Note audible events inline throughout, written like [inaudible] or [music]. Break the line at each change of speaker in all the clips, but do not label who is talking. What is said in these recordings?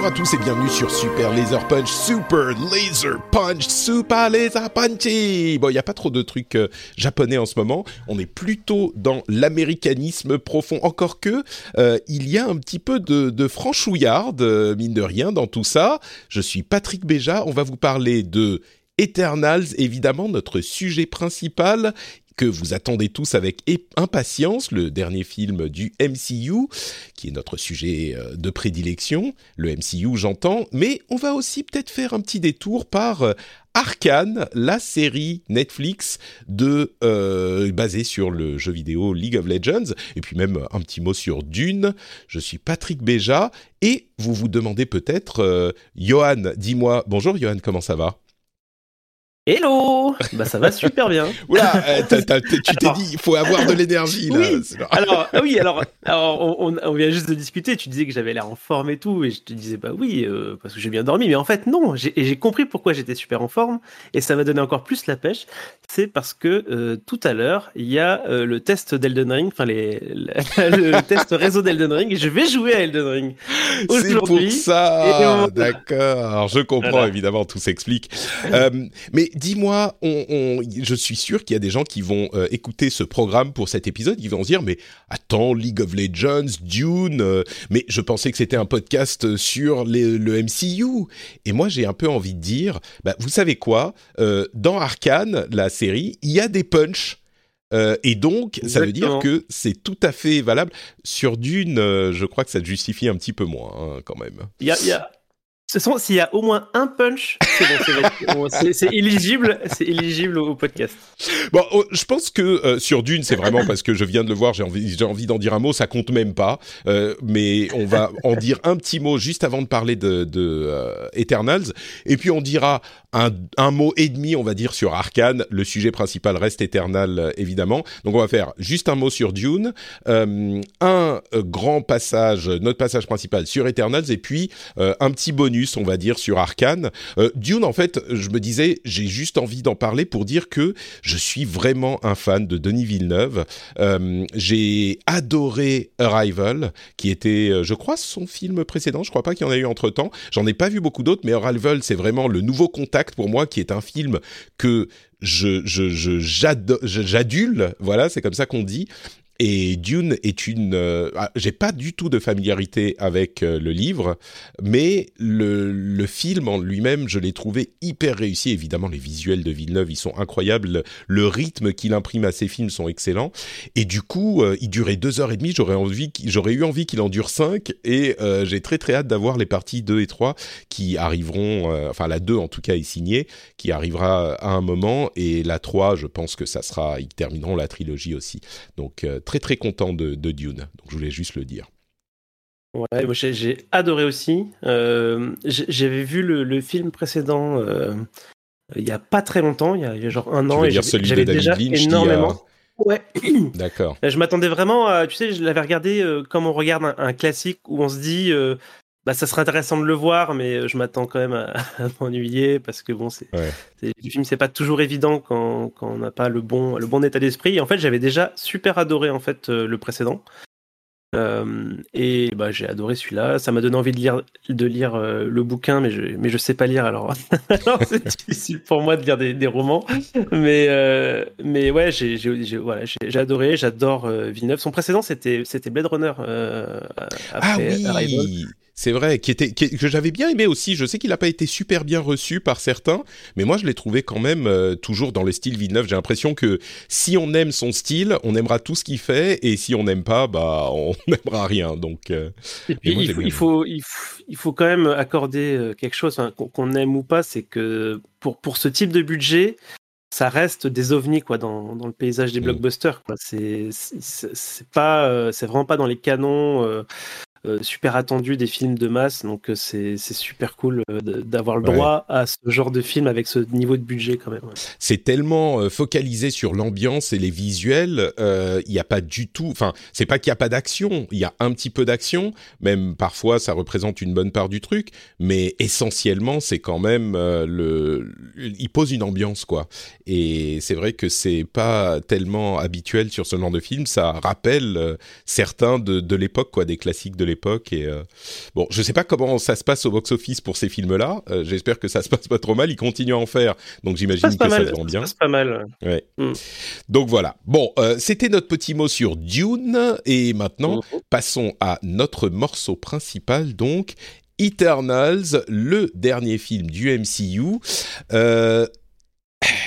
Bonjour à tous et bienvenue sur Super Laser Punch, Super Laser Punch, Super Laser Punchy. Bon, il n'y a pas trop de trucs euh, japonais en ce moment. On est plutôt dans l'américanisme profond. Encore que, euh, il y a un petit peu de, de franchouillarde, euh, mine de rien, dans tout ça. Je suis Patrick Béja. On va vous parler de Eternals, évidemment, notre sujet principal que vous attendez tous avec impatience, le dernier film du MCU, qui est notre sujet euh, de prédilection, le MCU j'entends, mais on va aussi peut-être faire un petit détour par euh, Arkane, la série Netflix euh, basée sur le jeu vidéo League of Legends, et puis même un petit mot sur Dune. Je suis Patrick Béja, et vous vous demandez peut-être, Johan, dis-moi, bonjour Johan, comment ça va?
Hello Bah ça va super bien. [laughs]
Oula, euh, tu t'es dit, il faut avoir de l'énergie là.
Oui. Alors ah oui, alors, alors on, on vient juste de discuter. Tu disais que j'avais l'air en forme et tout, et je te disais bah oui euh, parce que j'ai bien dormi, mais en fait non. J'ai compris pourquoi j'étais super en forme, et ça m'a donné encore plus la pêche. C'est parce que euh, tout à l'heure il y a le test d'Elden Ring, enfin les le, test réseau d'Elden Ring, et je vais jouer à Elden Ring
C'est pour ça,
on-
d'accord. Je comprends
Voilà.
évidemment, tout s'explique. Mais dis-moi, on, on- je suis sûr qu'il y a des gens qui vont euh, écouter ce programme pour cet épisode, qui vont se dire mais attends, League of Legends, Dune, euh, mais je pensais que c'était un podcast sur les- le MCU. Et moi, j'ai un peu envie de dire, bah, vous savez quoi Euh, Dans Arkane, la série, il y a des punchs. Euh, et donc, ça veut dire que c'est tout à fait valable. Sur Dune, euh, je crois que ça te justifie un petit peu moins, hein, quand même.
Il y a, il y a... S'il y a au moins un punch, c'est bon, éligible, c'est éligible au podcast.
Bon, oh, je pense que euh, sur Dune, c'est vraiment parce que je viens de le voir, j'ai envie, j'ai envie d'en dire un mot, ça compte même pas. Euh, mais on va en dire un petit mot juste avant de parler de, de euh, Eternals, et puis on dira un, mot et demi, on va dire sur Arkane. Le sujet principal reste Eternal, euh, évidemment. Donc on va faire juste un mot sur Dune, euh, un euh, grand passage, notre passage principal sur Eternals, et puis un petit bonus, on va dire, sur Arkane. Dune, en fait, je me disais, j'ai juste envie d'en parler pour dire que je suis vraiment un fan de Denis Villeneuve. J'ai adoré Arrival, qui était, je crois, son film précédent. Je crois pas qu'il y en a eu entre temps. J'en ai pas vu beaucoup d'autres, mais Arrival, c'est vraiment le nouveau contact pour moi, qui est un film que je, j'adule. Voilà, c'est comme ça qu'on dit. Et Dune est une. euh, ah, J'ai pas du tout de familiarité avec euh, le livre, mais le, le film en lui-même, je l'ai trouvé hyper réussi. Évidemment, les visuels de Villeneuve, ils sont incroyables. Le, rythme qu'il imprime à ses films sont excellents. Et du coup, euh, il durait deux heures et demie. J'aurais envie, j'aurais eu envie qu'il en dure cinq. Et j'ai très très hâte d'avoir les parties 2 et 3 qui arriveront. enfin, la 2 en tout cas est signée, qui arrivera à un moment. Et la 3, je pense que ça sera. Ils termineront la trilogie aussi. Donc très très content de, de Dune. Donc je voulais juste le dire.
Ouais, j'ai adoré aussi. Euh, J'avais vu le, le film précédent euh, il y a pas très longtemps, il y a, il y a genre un
Tu
an, et j'avais
celui de
j'avais
David
déjà
Lynch a-
énormément. Ouais. [clears throat]
D'accord.
Je m'attendais vraiment à, tu sais, je l'avais regardé euh, comme on regarde un, un classique où on se dit, euh, bah ça serait intéressant de le voir, mais euh, je m'attends quand même à, [laughs] à m'ennuyer parce que bon, c'est,
Ouais.
le film c'est pas toujours évident quand, quand on n'a pas le bon, le bon état d'esprit. En fait, j'avais déjà super adoré en fait euh, le précédent. Euh, et bah j'ai adoré celui-là. Ça m'a donné envie de lire, de lire euh, le bouquin, mais je, mais je sais pas lire alors. [laughs] alors c'est [laughs] difficile pour moi de lire des, des romans. Mais, euh, mais ouais, j'ai, voilà, j'ai, adoré. J'adore Villeneuve. Son précédent, c'était, c'était Blade Runner.
Ah
après Arrival.
C'est vrai, qui était que j'avais bien aimé aussi. Je sais qu'il n'a pas été super bien reçu par certains, mais moi je l'ai trouvé quand même euh, toujours dans le style Villeneuve. J'ai l'impression que si on aime son style, on aimera tout ce qu'il fait, et si on n'aime pas, bah [laughs] on n'aimera rien. Donc
euh, il, faut, il, faut, quand même accorder euh, quelque chose hein, qu'on aime ou pas, c'est que pour pour ce type de budget, ça reste des ovnis quoi dans, dans le paysage des mm. blockbusters quoi c'est c'est pas c'est vraiment pas dans les canons euh, super attendu des films de masse, donc euh, c'est super cool euh, d'avoir le droit à ce genre de film avec ce niveau de budget quand même.
C'est tellement focalisé sur l'ambiance et les visuels, il n'y a pas du tout, enfin c'est pas qu'il n'y a pas d'action, il y a un petit peu d'action, même parfois ça représente une bonne part du truc, mais essentiellement c'est quand même le, il pose une ambiance quoi. Et c'est vrai que c'est pas tellement habituel sur ce genre de film, ça rappelle certains de, de l'époque quoi, des classiques de l'époque. Et euh, bon, je sais pas comment ça se passe au box-office pour ces films-là. Euh, j'espère que ça se passe pas trop mal. Ils continuent à en faire, donc j'imagine que ça se vend bien.
Ça pas mal.
Ouais. Mm. Donc voilà. Bon, euh, c'était notre petit mot sur Dune, et maintenant mm-hmm. passons à notre morceau principal, donc. Eternals, le dernier film du MCU. Euh,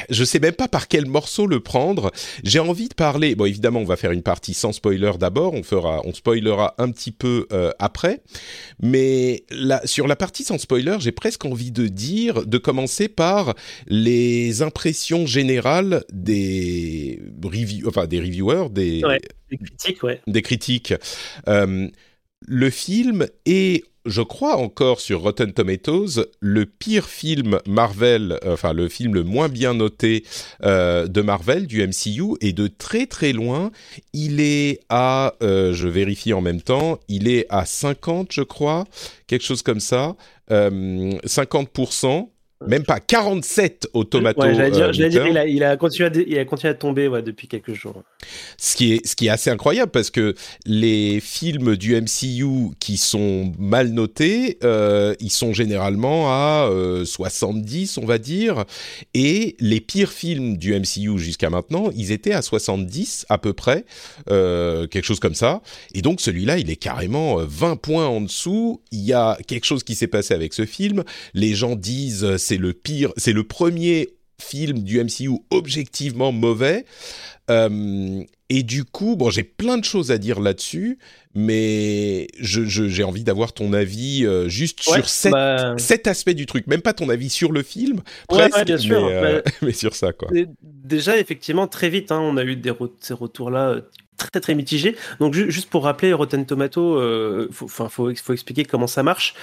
je sais même pas par quel morceau le prendre. J'ai envie de parler. Bon, évidemment, on va faire une partie sans spoiler d'abord. On fera, on spoilera un petit peu euh, après. Mais là, sur la partie sans spoiler, j'ai presque envie de dire, de commencer par les impressions générales des review, enfin des reviewers, des,
des critiques, ouais.
Des critiques. Euh, le film est je crois encore sur Rotten Tomatoes, le pire film Marvel, enfin le film le moins bien noté euh, de Marvel, du MCU, et de très très loin, il est à, euh, je vérifie en même temps, il est à 50 je crois, quelque chose comme ça, euh, 50%, même pas 47 au tomato.
Ouais, j'allais dire, euh, dire il, a, il, a, continué à, il a continué à tomber ouais, depuis quelques jours.
Ce qui, est, ce qui est assez incroyable parce que les films du MCU qui sont mal notés, euh, ils sont généralement à euh, 70, on va dire. Et les pires films du MCU jusqu'à maintenant, ils étaient à 70 à peu près, euh, quelque chose comme ça. Et donc celui-là, il est carrément 20 euh, points en dessous. Il y a quelque chose qui s'est passé avec ce film. Les gens disent euh, c'est le pire, c'est le premier film du MCU objectivement mauvais. Euh, et du coup, bon, j'ai plein de choses à dire là-dessus, mais j'ai je, envie d'avoir ton avis euh, juste sur cet, bah, cet, aspect du truc, même pas ton avis sur le film, presque, bien sûr, mais, euh, [laughs] mais, sur ça, quoi.
Déjà, effectivement, très vite, hein, on a eu des ces retours-là très très mitigés. Donc, juste pour rappeler, Rotten Tomato, faut, faut, faut, expliquer comment ça marche.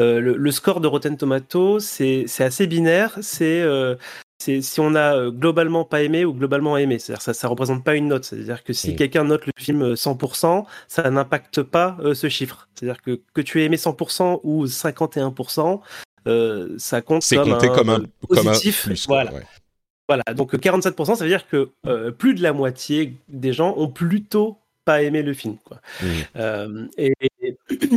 Euh, le, le, score de Rotten Tomato, c'est assez binaire. C'est euh, si on a euh, globalement pas aimé ou globalement aimé. C'est-à-dire ça, ça représente pas une note. C'est-à-dire que si quelqu'un note le film 100%, ça n'impacte pas euh, ce chiffre. C'est-à-dire que que tu aies aimé 100% ou 51%, euh, ça compte comme,
compté
un,
comme un
positif.
Comme un plus,
voilà. Ouais. Voilà. Donc 47%, ça veut dire que plus de la moitié des gens ont plutôt pas aimé le film. Quoi. Mmh. Euh, et,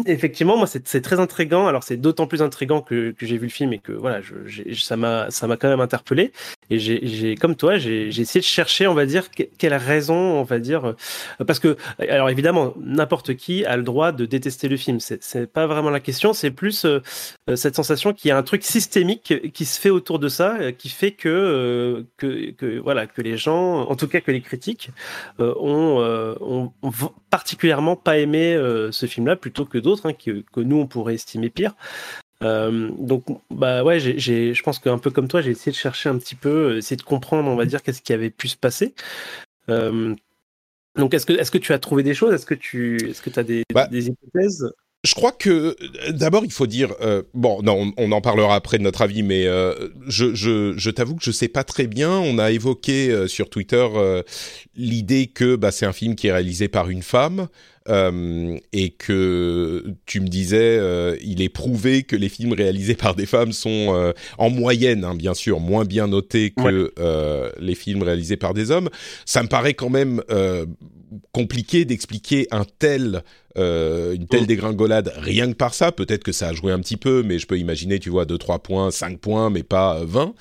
effectivement, moi, c'est très intrigant. Alors, c'est d'autant plus intrigant que, j'ai vu le film et que voilà, je, ça m'a quand même interpellé. Et j'ai, comme toi, j'ai essayé de chercher, on va dire, quelle raison, on va dire, euh, parce que, alors évidemment, n'importe qui a le droit de détester le film. C'est pas vraiment la question. C'est plus euh, euh, cette sensation qu'il y a un truc systémique qui se fait autour de ça, euh, qui fait que, euh, que, voilà, que les gens, en tout cas que les critiques, ont, ont particulièrement pas aimé ce film-là plutôt que d'autres hein, que, que, nous on pourrait estimer pire. Euh, donc, bah ouais, j'ai, je pense qu'un peu comme toi, j'ai essayé de chercher un petit peu, essayer de comprendre, on va dire, qu'est-ce qui avait pu se passer. Euh, donc, est-ce que, est-ce que tu as trouvé des choses? Est-ce que tu, est-ce que as des, bah, des hypothèses?
Je crois que d'abord il faut dire euh, bon non on, on, en parlera après de notre avis mais euh, je, je, je t'avoue que je sais pas très bien on a évoqué euh, sur Twitter euh, l'idée que bah, c'est un film qui est réalisé par une femme euh, et que tu me disais il est prouvé que les films réalisés par des femmes sont en moyenne hein, bien sûr moins bien notés que ouais. les films réalisés par des hommes ça me paraît quand même compliqué d'expliquer un tel une telle dégringolade rien que par ça. Peut-être que ça a joué un petit peu, mais je peux imaginer, tu vois, 2, 3 points, 5 points, mais pas 20.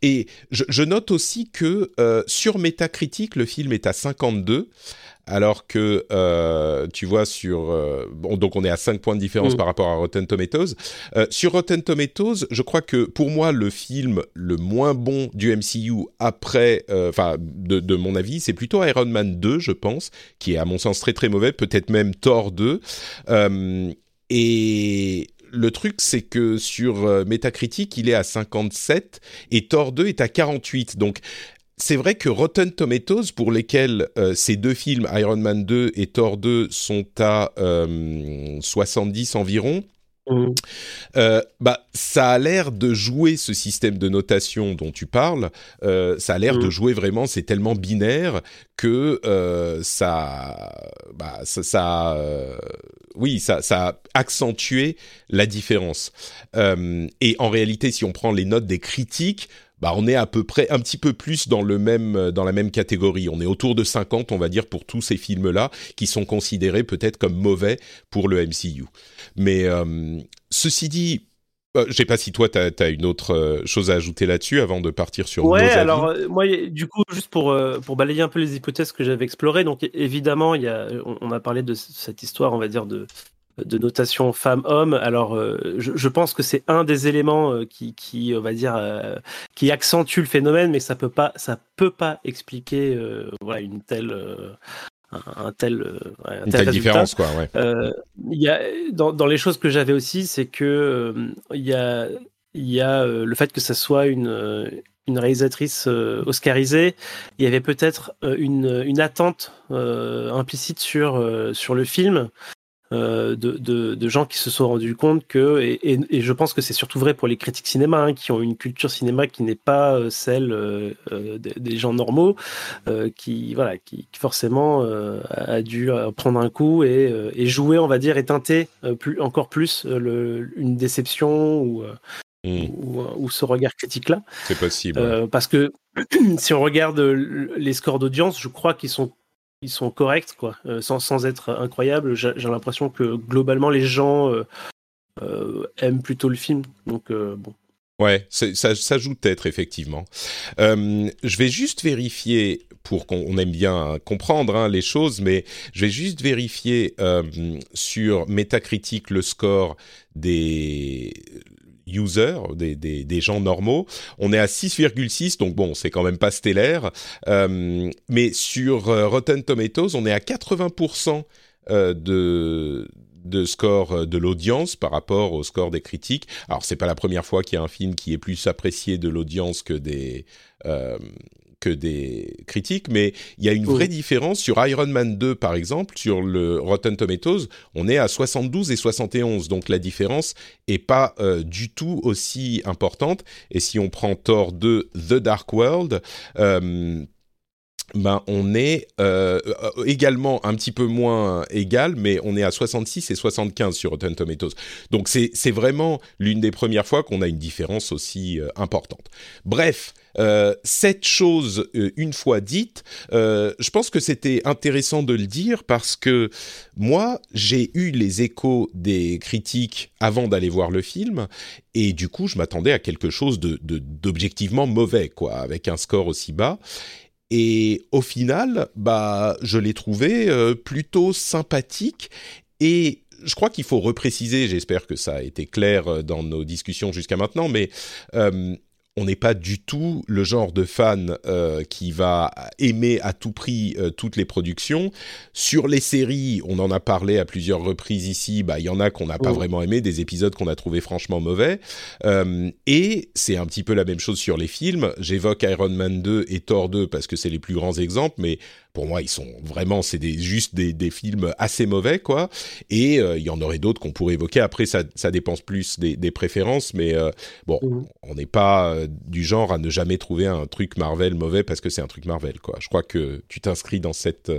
et je, je, note aussi que sur Metacritic, le film est à 52 alors que euh, tu vois sur euh, bon, donc on est à 5 points de différence mm. par rapport à Rotten Tomatoes. Euh, sur Rotten Tomatoes, je crois que pour moi le film le moins bon du MCU après enfin de, de, mon avis, c'est plutôt Iron Man 2, je pense, qui est à mon sens très très mauvais, peut-être même Thor 2. et le truc, c'est que sur Metacritic, il est à 57 et Thor 2 est à 48. Donc, c'est vrai que Rotten Tomatoes, pour lesquels euh, ces deux films, Iron Man 2 et Thor 2, sont à 70 euh, environ, mmh. euh, bah, ça a l'air de jouer ce système de notation dont tu parles. ça a l'air de mmh. jouer vraiment, c'est tellement binaire que ça, bah, ça, oui, ça, ça, a accentué la différence. et en réalité, si on prend les notes des critiques, bah, on est à peu près un petit peu plus dans le même euh, dans la même catégorie. On est autour de 50, on va dire, pour tous ces films-là qui sont considérés peut-être comme mauvais pour le MCU. Mais euh, ceci dit, euh, je sais pas si toi, tu as, une autre chose à ajouter là-dessus avant de partir sur
ouais, alors moi, du coup, juste pour, pour balayer un peu les hypothèses que j'avais explorées, donc évidemment, il y a, on, a parlé de cette histoire, on va dire, de, de notation femme-homme. Alors, euh, je, pense que c'est un des éléments euh, qui, qui, on va dire, euh, qui accentue le phénomène, mais ça peut pas, ça peut pas expliquer, voilà, une telle, un, tel,
une telle différence, quoi.
Y a dans, dans, les choses que j'avais aussi, c'est que il y a, y a le fait que ça soit une une réalisatrice oscarisée, il y avait peut-être une, une attente implicite sur, sur le film euh, de, gens qui se sont rendus compte que, et, je pense que c'est surtout vrai pour les critiques cinéma, hein, qui ont une culture cinéma qui n'est pas euh, celle euh, des, gens normaux, qui, voilà, qui, forcément a dû prendre un coup et, jouer, on va dire, et teinter plus, encore plus une déception ou, hmm. ou, ce regard critique-là.
C'est possible.
parce que [clears throat] si on regarde les scores d'audience, je crois qu'ils sont ils sont corrects, quoi, euh, sans, sans, être incroyables. J'ai l'impression que globalement, les gens euh, euh, aiment plutôt le film. Donc, bon.
Ouais, ça, joue peut-être, effectivement. je vais juste vérifier, pour qu'on aime bien comprendre hein, les choses, mais je vais juste vérifier sur Metacritic le score des users, des, gens normaux. On est à 6,6, donc bon, c'est quand même pas stellaire. Euh, mais sur euh, Rotten Tomatoes, on est à 80% euh, de score de l'audience par rapport au score des critiques. Alors c'est pas la première fois qu'il y a un film qui est plus apprécié de l'audience que des que des critiques, mais il y a une vraie différence sur Iron Man 2 par exemple, sur le Rotten Tomatoes, on est à 72 et 71, donc la différence est pas euh, du tout aussi importante. Et si on prend Thor 2 The Dark World, euh, ben on est euh, également un petit peu moins égal, mais on est à 66 et 75 sur Rotten Tomatoes. Donc c'est vraiment l'une des premières fois qu'on a une différence aussi importante. Bref, euh, cette chose, euh, une fois dite, euh, je pense que c'était intéressant de le dire parce que moi, j'ai eu les échos des critiques avant d'aller voir le film et du coup, je m'attendais à quelque chose de d'objectivement mauvais, quoi, avec un score aussi bas. Et au final, bah, je l'ai trouvé plutôt sympathique et je crois qu'il faut repréciser, j'espère que ça a été clair dans nos discussions jusqu'à maintenant, mais on n'est pas du tout le genre de fan euh, qui va aimer à tout prix euh, toutes les productions. Sur les séries, on en a parlé à plusieurs reprises ici, bah, il y en a qu'on n'a pas oh. vraiment aimé, des épisodes qu'on a trouvé franchement mauvais. Euh, et c'est un petit peu la même chose sur les films. J'évoque Iron Man 2 et Thor 2 parce que c'est les plus grands exemples, mais pour moi, ils sont vraiment, c'est des, juste des, des, films assez mauvais, quoi. Et euh, il y en aurait d'autres qu'on pourrait évoquer. Après, ça, ça dépense plus des, des préférences, mais euh, bon, mhm. on n'est pas euh, du genre à ne jamais trouver un truc Marvel mauvais parce que c'est un truc Marvel, quoi. Je crois que tu t'inscris dans cette,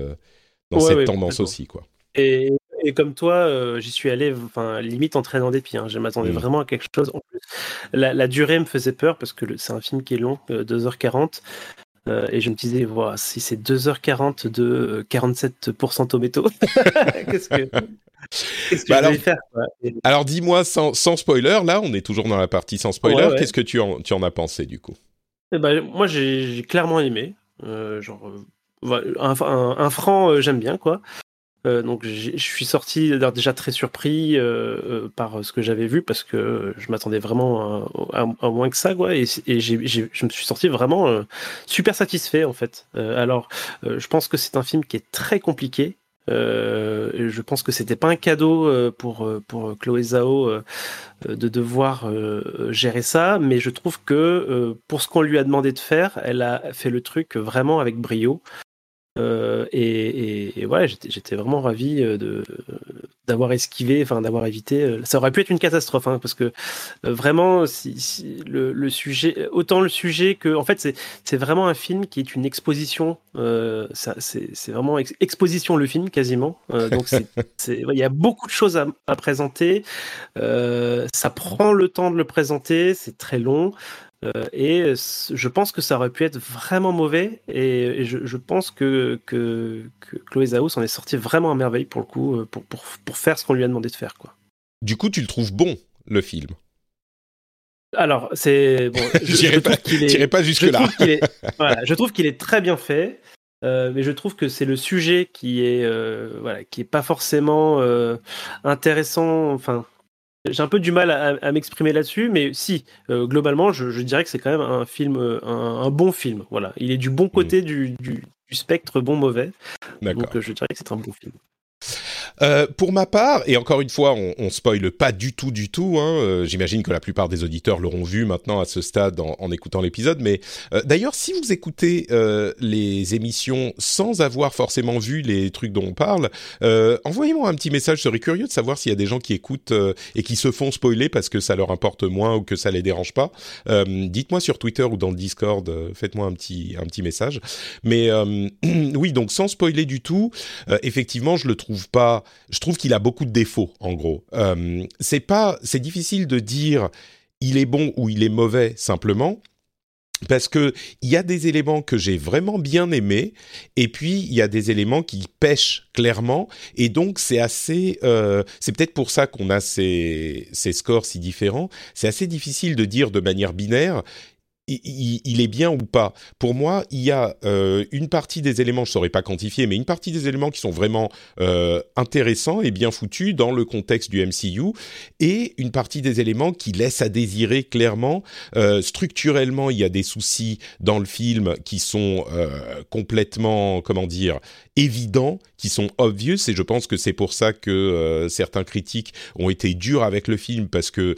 dans cette tendance aussi, quoi.
Et, et comme toi, j'y suis allé, enfin, limite en traînant des pieds. Hein. Je m'attendais mm. vraiment à quelque chose. En plus, la, la, durée me faisait peur parce que c'est un film qui est long, 2h40. Euh, et je me disais, voilà, si c'est 2h40 de 47% tomato, [laughs] qu'est-ce que, qu'est-ce que
Bah
je
alors-
vais faire
Alors dis-moi sans, sans spoiler, là on est toujours dans la partie sans spoiler,
Ouais, ouais.
qu'est-ce que tu en, tu en as pensé du coup?
Eh ben, moi, j'ai j'ai clairement aimé. Euh, genre, euh, un, un- un franc, euh, j'aime bien, quoi. Euh, donc, je suis sorti déjà très surpris euh, euh, par ce que j'avais vu parce que je m'attendais vraiment à, moins que ça, quoi. Et, et j'ai- je me suis sorti vraiment euh, super satisfait, en fait. Euh, alors, je pense que c'est un film qui est très compliqué. Je pense que c'était pas un cadeau pour pour Chloé Zhao de devoir gérer ça, mais je trouve que pour ce qu'on lui a demandé de faire, elle a fait le truc vraiment avec brio. Euh, et, et, et ouais, j'étais vraiment ravi euh, de d'avoir esquivé, enfin d'avoir évité. euh, Ça aurait pu être une catastrophe, hein, parce que euh, vraiment, si, si le, le sujet, autant le sujet que, en fait, c'est vraiment un film qui est une exposition. Euh, c'est vraiment ex- exposition le film quasiment. Donc ouais, [laughs] il y a beaucoup de choses à, à présenter. Ça prend le temps de le présenter, c'est très long. Euh, et je pense que ça aurait pu être vraiment mauvais. Et, et je, je pense que, que, que Chloé Zhao s'en est sortie vraiment à merveille pour le coup, euh, pour, pour, pour faire ce qu'on lui a demandé de faire. Quoi.
Du coup tu le trouves bon le film?
Alors, c'est. Bon, [laughs] je, je
pas,
est-
pas
je
jusque-là.
trouve qu'il est, [laughs] voilà, je trouve qu'il est très bien fait, euh, mais je trouve que c'est le sujet qui est, euh, voilà, qui est pas forcément euh, intéressant. Enfin, j'ai un peu du mal à, à m'exprimer là-dessus, mais si, euh, globalement, je, je dirais que c'est quand même un film, euh, un, un bon film. Voilà, il est du bon côté du, du, du spectre bon mauvais. Donc, euh, je dirais que c'est un bon film.
Euh, pour ma part, et encore une fois, on, on spoile pas du tout, du tout. Hein, euh, J'imagine que la plupart des auditeurs l'auront vu maintenant à ce stade en, en écoutant l'épisode. Mais euh, d'ailleurs, si vous écoutez euh, les émissions sans avoir forcément vu les trucs dont on parle, euh, envoyez-moi un petit message. Je serais curieux de savoir s'il y a des gens qui écoutent et qui se font spoiler parce que ça leur importe moins ou que ça les dérange pas. Dites-moi sur Twitter ou dans le Discord. Faites-moi un petit un petit message. Mais [clears throat] oui, donc sans spoiler du tout, effectivement, je le trouve pas. Je trouve qu'il a beaucoup de défauts, en gros. Euh, c'est pas, c'est difficile de dire il est bon ou il est mauvais simplement. Parce que il y a des éléments que j'ai vraiment bien aimés, et puis il y a des éléments qui pêchent clairement, et donc c'est assez, euh, c'est peut-être pour ça qu'on a ces, ces scores si différents. C'est assez difficile de dire de manière binaire il, est bien ou pas. Pour moi, il y a euh, une partie des éléments, je saurais pas quantifier, mais une partie des éléments qui sont vraiment euh, intéressants et bien foutus dans le contexte du MCU, et une partie des éléments qui laissent à désirer clairement. Euh, structurellement, il y a des soucis dans le film qui sont complètement, comment dire, évidents, qui sont obvious, et je pense que c'est pour ça que certains critiques ont été durs avec le film parce que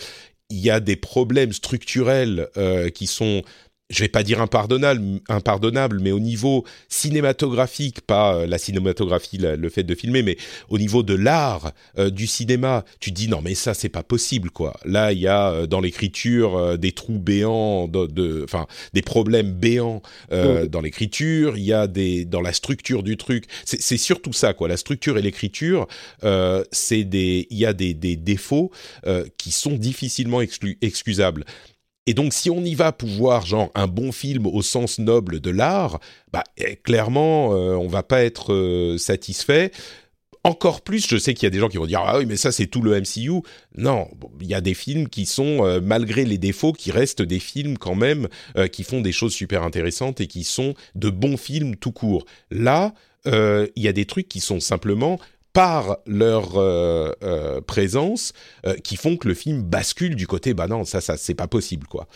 il y a des problèmes structurels euh, qui sont, je vais pas dire impardonnables, impardonnables, mais au niveau cinématographique, pas euh, la cinématographie, la- le fait de filmer, mais au niveau de l'art euh, du cinéma, tu te dis non mais ça c'est pas possible quoi. Là il y a euh, dans l'écriture euh, des trous béants, de, de- enfin des problèmes béants euh, dans l'écriture. Il y a des dans la structure du truc. C'est surtout ça quoi. La structure et l'écriture, euh, c'est des, il y a des, des défauts euh, qui sont difficilement exclu- excusables. Et donc, si on y va pour voir genre un bon film au sens noble de l'art, bah eh, clairement, euh, on va pas être euh, satisfait. Encore plus, je sais qu'il y a des gens qui vont dire ah oui mais ça c'est tout le MCU. Non, il y a des films qui sont euh, malgré les défauts qui restent des films quand même qui font des choses super intéressantes et qui sont de bons films tout court. Là, il y a des trucs qui sont simplement par leur euh, euh, présence euh, qui font que le film bascule du côté bah non ça ça c'est pas possible quoi.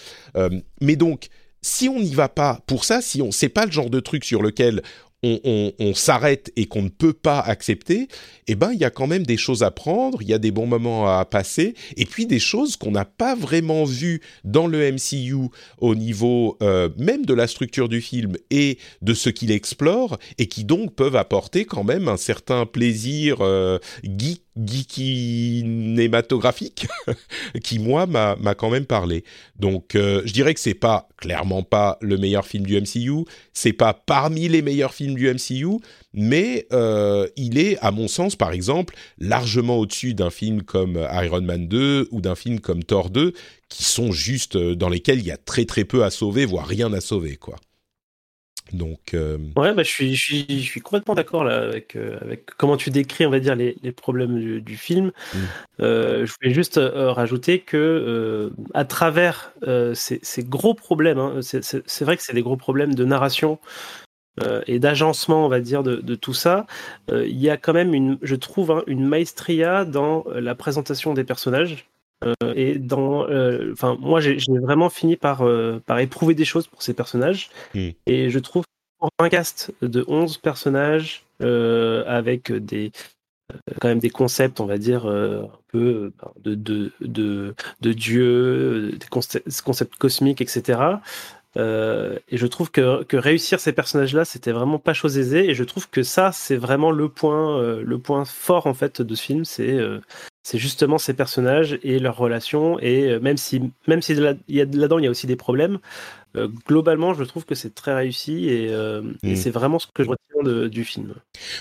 Mais donc si on n'y va pas pour ça, si on c'est pas le genre de truc sur lequel on, s'arrête et qu'on ne peut pas accepter, eh ben il y a quand même des choses à prendre, il y a des bons moments à passer, et puis des choses qu'on n'a pas vraiment vues dans le MCU au niveau euh, même de la structure du film et de ce qu'il explore, et qui donc peuvent apporter quand même un certain plaisir euh, geek geekinématographique [laughs] qui moi m'a m'a quand même parlé. Donc euh, je dirais que c'est pas clairement pas le meilleur film du MCU, c'est pas parmi les meilleurs films du MCU, mais euh, il est à mon sens par exemple largement au-dessus d'un film comme Iron Man 2 ou d'un film comme Thor 2 qui sont juste euh, dans lesquels il y a très très peu à sauver voire rien à sauver quoi. Donc, euh,
ouais, bah, je suis, je suis, je suis complètement d'accord là avec, euh, avec comment tu décris, on va dire, les, les problèmes du, du film.
Mm.
Euh, je voulais juste rajouter que à travers ces, ces gros problèmes, hein, c'est- vrai que c'est des gros problèmes de narration et d'agencement, on va dire, de, de tout ça. Il y a quand même une, je trouve, hein, une maestria dans la présentation des personnages. Euh, et dans, euh, enfin, moi, j'ai vraiment fini par, euh, par éprouver des choses pour ces personnages.
Mm.
Et je trouve pour un cast de 11 personnages avec des quand même des concepts, on va dire, un peu ben, de, de, de, de dieux, euh, des concepts, concepts cosmiques, etc. Euh, et je trouve que, que réussir ces personnages-là, c'était vraiment pas chose aisée. Et je trouve que ça, c'est vraiment le point, euh, le point fort en fait de ce film, c'est euh, c'est justement ces personnages et leurs relations. Et euh, même si même si là- il y a là-dedans il y a aussi des problèmes, euh, globalement, je trouve que c'est très réussi et, euh, et
Mm.
c'est vraiment ce que je retiens de- du film.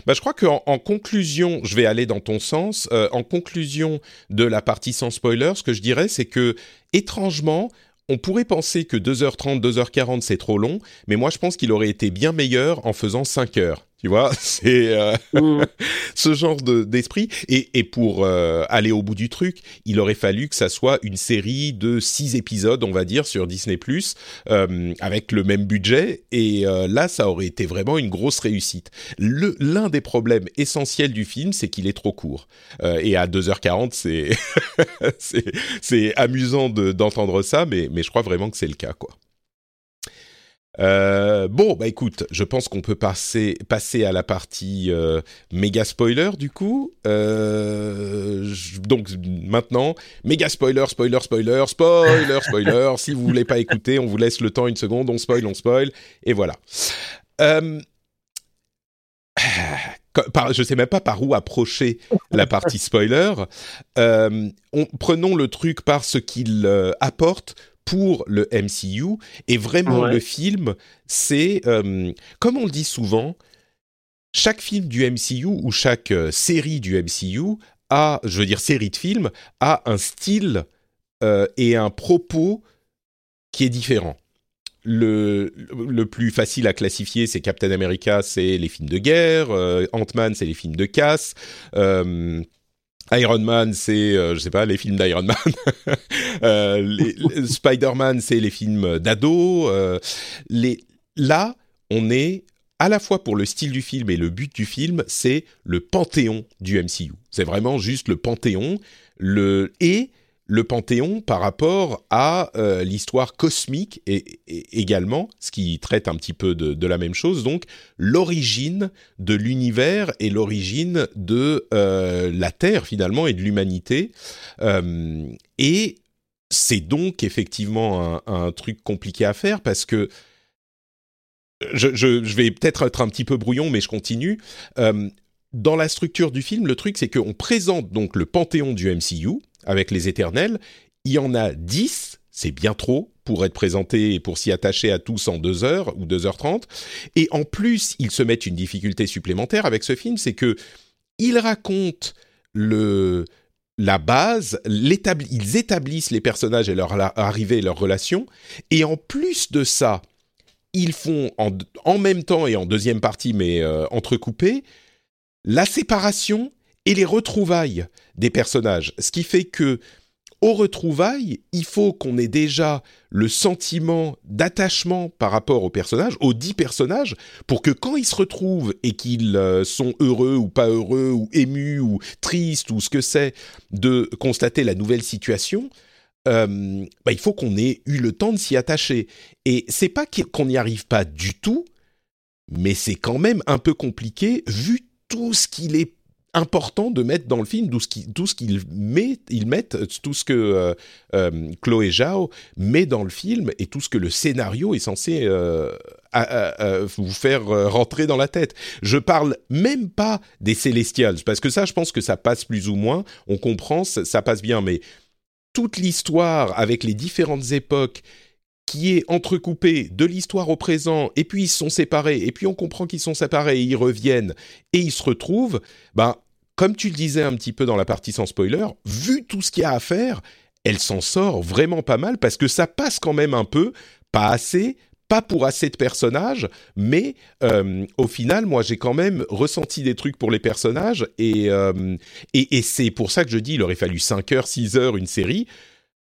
Bah, je crois qu'en en conclusion, je vais aller dans ton sens. euh, en conclusion de la partie sans spoiler, ce que je dirais, c'est que étrangement, on pourrait penser que 2h30, 2h40, c'est trop long, mais moi, je pense qu'il aurait été bien meilleur en faisant 5 heures. Tu vois, [laughs] c'est euh,
Mm. [laughs]
ce genre de- d'esprit. Et, et pour euh, aller au bout du truc, il aurait fallu que ça soit une série de six épisodes, on va dire, sur Disney euh, avec le même budget. Et euh, là, ça aurait été vraiment une grosse réussite. Le- L'un des problèmes essentiels du film, c'est qu'il est trop court. Euh, et à 2h40, c'est [laughs] c'est- c'est amusant de- d'entendre ça, mais, mais je crois vraiment que c'est le cas, quoi. Euh, bon, bah écoute, je pense qu'on peut passer, passer à la partie euh, méga spoiler du coup. Euh, donc maintenant, méga spoiler, spoiler, spoiler, spoiler, spoiler. si vous voulez pas écouter, on vous laisse le temps une seconde, on spoil, on spoil, et voilà. Par- je sais même pas par où approcher la partie spoiler. On- prenons le truc par ce qu'il apporte pour le MCU et vraiment
Ouais.
le film, c'est euh, comme on le dit souvent, chaque film du MCU ou chaque euh, série du MCU a, je veux dire série de films, a un style euh, et un propos qui est différent. Le, le plus facile à classifier, c'est Captain America, c'est les films de guerre. Ant-Man, c'est les films de casse. Iron Man, c'est, euh, je sais pas, les films d'Iron Man. [laughs] Euh, les- les- [laughs] Spider-Man, c'est les films d'ado. euh, les, là, on est à la fois pour le style du film et le but du film, c'est le panthéon du MCU. C'est vraiment juste le panthéon, le et le panthéon par rapport à euh, l'histoire cosmique et, également, ce qui traite un petit peu de, la même chose, donc l'origine de l'univers et l'origine de euh, la Terre finalement et de l'humanité. Euh, et c'est donc effectivement un, truc compliqué à faire parce que je, je- vais peut-être être un petit peu brouillon, mais je continue. Dans la structure du film, le truc, c'est qu'on présente donc le panthéon du MCU avec les éternels. Il y en a 10, c'est bien trop pour être présenté et pour s'y attacher à tous en 2 heures ou 2h30. Et en plus, ils se mettent une difficulté supplémentaire avec ce film, c'est que ils racontent la base, ils établissent les personnages et leur arrivée leurs relations. Et en plus de ça, ils font en, même temps et en deuxième partie, mais euh, la séparation et les retrouvailles des personnages. Ce qui fait que, aux retrouvailles, il faut qu'on ait déjà le sentiment d'attachement par rapport aux personnages, aux dix personnages, pour que quand ils se retrouvent et qu'ils euh, sont heureux ou pas heureux, ou émus, ou tristes, ou ce que c'est, de constater la nouvelle situation, euh, bah, il faut qu'on ait eu le temps de s'y attacher. Et c'est pas qu'on n'y arrive pas du tout, mais c'est quand même un peu compliqué vu tout ce qu'il est important de mettre dans le film, tout ce qu'ils met, ils mettent, tout ce que euh, euh, Chloé Zhao met dans le film et tout ce que le scénario est censé euh, vous faire rentrer dans la tête. Je parle même pas des Celestials parce que ça, je pense que ça passe plus ou moins. On comprend, ça passe bien, mais toute l'histoire avec les différentes époques qui est entrecoupée de l'histoire au présent, et puis ils sont séparés, et puis on comprend qu'ils sont séparés, et ils reviennent, et ils se retrouvent, ben, comme tu le disais un petit peu dans la partie sans spoiler, vu tout ce qu'il y a à faire, elle s'en sort vraiment pas mal, parce que ça passe quand même un peu, pas assez, pas pour assez de personnages, mais euh, au final, moi, j'ai quand même ressenti des trucs pour les personnages, et, euh, et, et c'est pour ça que je dis, il aurait fallu 5 heures, 6 heures, une série,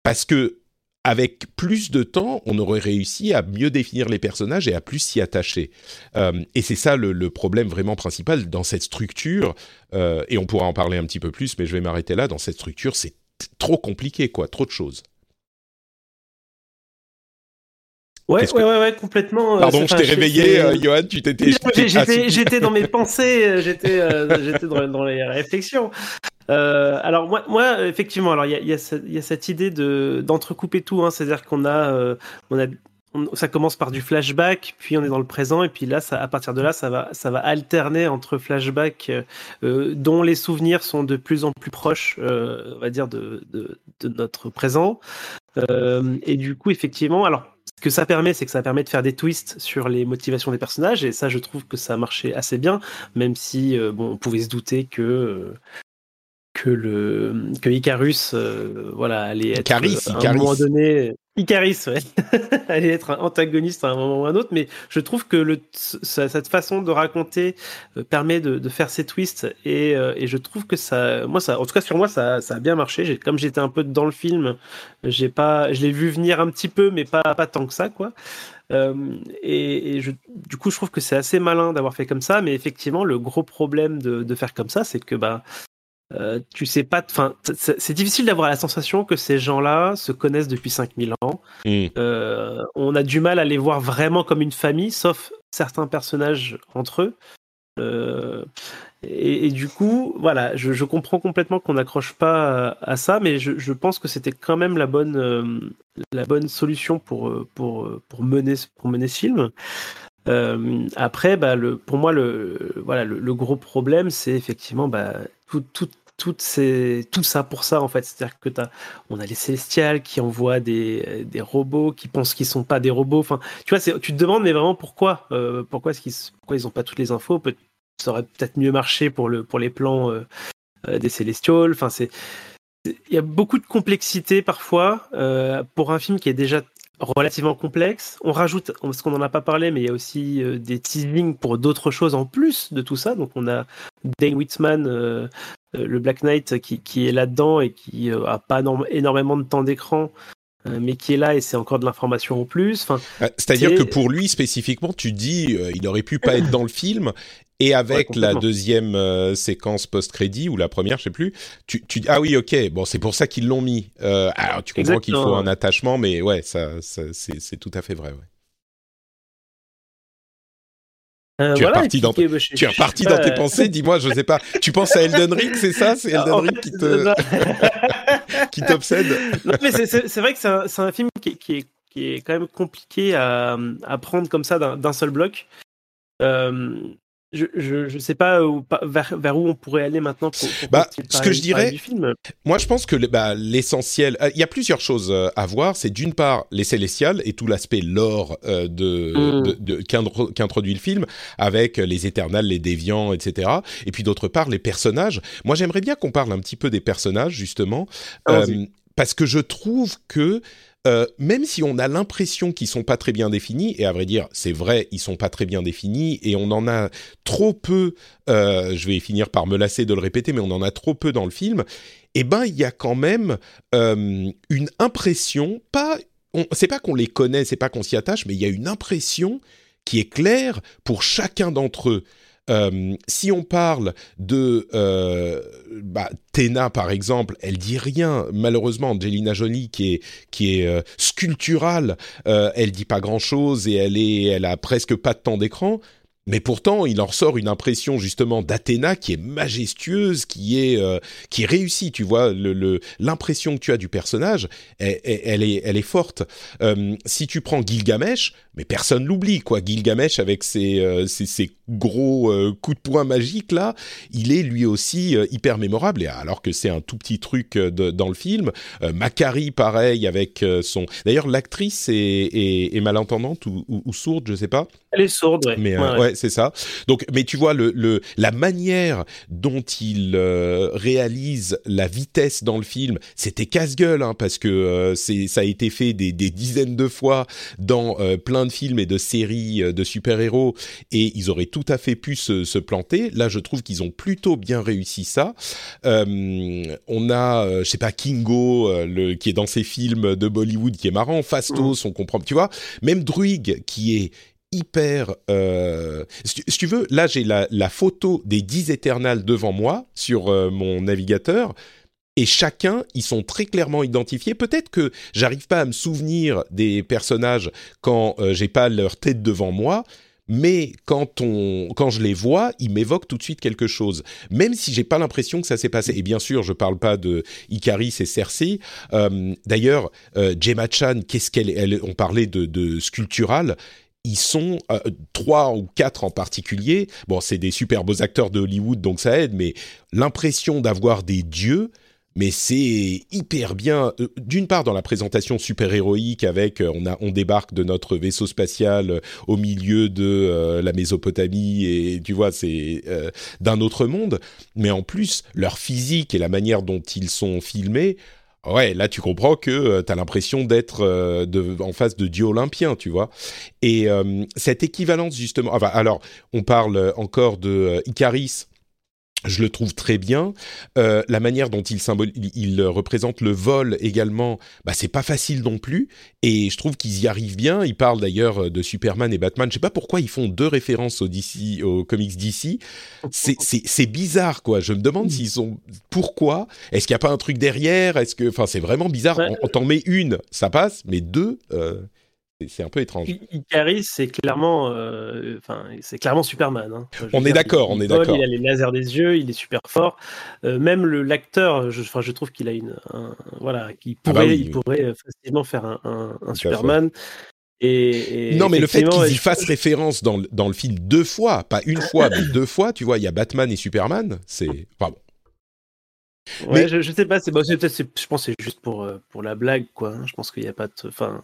parce que avec plus de temps, on aurait réussi à mieux définir les personnages et à plus s'y attacher. Euh, et c'est ça le, le, problème vraiment principal dans cette structure, euh, et on pourra en parler un petit peu plus, mais je vais m'arrêter là, dans cette structure, c'est trop compliqué, quoi, trop de choses.
Ouais, ouais, ouais, ouais, complètement.
euh, Pardon, je t'ai réveillé, euh, Johan, tu t'étais. [laughs]
J'étais dans mes pensées, j'étais j'étais dans, dans, les réflexions. Euh, alors moi, moi, effectivement, alors il y a, cette idée de d'entrecouper tout, hein, c'est-à-dire qu'on a, euh, on a ça commence par du flashback, puis on est dans le présent, et puis là, à partir de là, ça va, ça va alterner entre flashback euh, dont les souvenirs sont de plus en plus proches, on va dire, de, de, notre présent. et du coup, effectivement, alors ce que ça permet, c'est que ça permet de faire des twists sur les motivations des personnages, et ça, je trouve que ça marchait assez bien, même si bon, on pouvait se douter que que le que Icarus, euh, voilà, allait être
Icaris,
à
Icaris.
un moment donné. Icaris, ouais, [laughs] allait être un antagoniste à un moment ou un autre, mais je trouve que le, cette façon de raconter permet de, de faire ces twists et, et, je trouve que ça, moi ça, en tout cas sur moi ça, ça a bien marché. Comme j'étais un peu dans le film, j'ai pas, je l'ai vu venir un petit peu, mais pas pas tant que ça quoi. Euh, et, et je, du coup, je trouve que c'est assez malin d'avoir fait comme ça, mais effectivement, le gros problème de, de faire comme ça, c'est que bah euh, tu sais pas, enfin, c'est difficile d'avoir la sensation que ces gens-là se connaissent depuis 5000 ans.
Mm.
Euh, on a du mal à les voir vraiment comme une famille, sauf certains personnages entre eux. Euh, et, et, du coup, voilà, je, je comprends complètement qu'on n'accroche pas à, à, ça, mais je, je pense que c'était quand même la bonne, euh, la bonne solution pour, pour, pour, mener, pour mener ce film. Euh, après, bah, le, pour moi, le, voilà, le, le gros problème, c'est effectivement bah, tout, tout, toutes ces, tout ça pour ça en fait. C'est-à-dire que as, on a les célestials qui envoient des, des robots qui pensent qu'ils sont pas des robots. Enfin, tu vois, tu te demandes mais vraiment pourquoi, euh, pourquoi est-ce qu'ils, pourquoi ils ont pas toutes les infos? Ça aurait peut-être mieux marché pour le, pour les plans euh, euh, des célestials. Enfin, c'est, il y a beaucoup de complexité parfois pour un film qui est déjà relativement complexe. On rajoute, parce qu'on n'en a pas parlé, mais il y a aussi euh, des teasings pour d'autres choses en plus de tout ça. Donc on a Dane Whitman, euh, le Black Knight, qui, qui est là-dedans et qui euh, a pas énormément de temps d'écran. Mais qui est là et c'est encore de l'information en plus. Enfin,
C'est-à-dire que pour lui spécifiquement, tu dis, il aurait pu pas être dans le film et avec ouais, la deuxième euh, séquence post-crédit ou la première, je sais plus, tu, tu ah oui, ok, bon, c'est pour ça qu'ils l'ont mis. Euh, alors tu comprends qu'il faut un attachement, mais ouais, ça, ça c'est tout à fait vrai. Ouais.
Euh,
tu, es reparti dans,
puis, bah, je,
tu es reparti dans tes pensées, dis-moi, je sais pas. Tu penses à Elden Ring, c'est ça? C'est Elden Ring qui te [laughs] qui t'obsède?
Non, mais c'est vrai que c'est un, un, film qui, qui, est, qui est quand même compliqué à, à prendre comme ça d'un seul bloc. Euh, je, je, je sais pas où, vers, vers où on pourrait aller maintenant pour, pour
bah, ce que je dirais moi je pense que bah, l'essentiel il y a plusieurs choses à voir. C'est d'une part les célestials et tout l'aspect lore euh, de, mm. de, de qu'introduit le film avec les éternels les déviants etc et puis d'autre part les personnages. Moi j'aimerais bien qu'on parle un petit peu des personnages justement euh, parce que je trouve que euh, même si on a l'impression qu'ils sont pas très bien définis, et à vrai dire, c'est vrai, ils sont pas très bien définis, et on en a trop peu. Euh, je vais finir par me lasser de le répéter, mais on en a trop peu dans le film. Eh ben, il y a quand même euh, une impression, pas, c'est pas qu'on les connaît, c'est pas qu'on s'y attache, mais il y a une impression qui est claire pour chacun d'entre eux. Euh, si on parle de euh, bah, Tena par exemple, elle dit rien. Malheureusement, Angelina Jolie qui est qui est euh, sculpturale, elle dit pas grand chose et elle est elle a presque pas de temps d'écran. Mais pourtant, il en ressort une impression justement d'Athéna qui est majestueuse, qui est euh, qui est réussie. Tu vois, l'impression que tu as du personnage, elle, est elle est forte. Euh, si tu prends Gilgamesh, mais personne l'oublie quoi. Gilgamesh avec euh, ses, ses, gros euh, coups de poing magiques là, il est lui aussi euh, hyper mémorable. Et alors que c'est un tout petit truc de, dans le film, Macari pareil avec son. D'ailleurs, l'actrice est, est, est malentendante ou, ou, ou sourde, je sais pas
Elle est sourde, ouais.
Mais euh, ouais, c'est ça. Donc, mais tu vois le, le la manière dont il euh, réalise la vitesse dans le film, c'était casse-gueule, hein, parce que euh, c'est ça a été fait des, des dizaines de fois dans plein de films et de séries de super-héros, et ils auraient tout à fait pu se, se planter. Là, je trouve qu'ils ont plutôt bien réussi ça. on a, je sais pas, Kingo, le qui est dans ces films de Bollywood, qui est marrant, Fastos, mmh. on comprend, tu vois, même Druig qui est hyper... Euh, si, tu veux, là j'ai la, la, photo des 10 éternels devant moi sur euh, mon navigateur. Et chacun, ils sont très clairement identifiés. Peut-être que j'arrive pas à me souvenir des personnages quand euh, j'ai pas leur tête devant moi, mais quand on, quand je les vois, ils m'évoquent tout de suite quelque chose, même si j'ai pas l'impression que ça s'est passé. Et bien sûr, je parle pas de Icaris et Cersei. Euh, D'ailleurs, euh, Chan, qu'est-ce qu'elle, elle, on parlait de, de sculptural ils sont euh, trois ou quatre en particulier. Bon, c'est des super beaux acteurs de Hollywood, donc ça aide, mais l'impression d'avoir des dieux, mais c'est hyper bien. Euh, d'une part, dans la présentation super héroïque, avec euh, on débarque de notre vaisseau spatial au milieu de la Mésopotamie et tu vois, c'est d'un autre monde. Mais en plus, leur physique et la manière dont ils sont filmés Ouais, là tu comprends que euh, tu as l'impression d'être euh, en face de dieu olympien, tu vois. Et euh, cette équivalence justement, alors on parle encore de Icaris je le trouve très bien. Euh, la manière dont il, symbole, il, représente le vol également, bah, c'est pas facile non plus. Et je trouve qu'ils y arrivent bien. Ils parlent d'ailleurs de Superman et Batman. Je sais pas pourquoi ils font deux références au DC, aux comics DC. C'est bizarre, quoi. Je me demande s'ils sont. Pourquoi? Est-ce qu'il n'y a pas un truc derrière? Est-ce que, enfin, c'est vraiment bizarre. On, t'en met une, ça passe, mais deux. Euh, c'est un peu étrange.
Icaris, c'est clairement, euh, enfin, c'est clairement Superman. Hein.
On est d'accord, on est d'accord.
Il a les lasers des yeux, il est super fort. Euh, même le l'acteur, je, je trouve qu'il a une, voilà, qu'il ah bah pourrait, il pourrait euh, facilement faire un, Superman.
Et, non, mais le fait qu'ils y fassent référence dans, dans, le film deux fois, pas une fois, mais deux fois, tu vois, il y a Batman et Superman, c'est. Enfin
bon. Ouais, je, je, sais pas, c'est, bah, je pense que c'est juste pour, pour la blague, quoi. Hein. Je pense qu'il n'y a pas de. Enfin,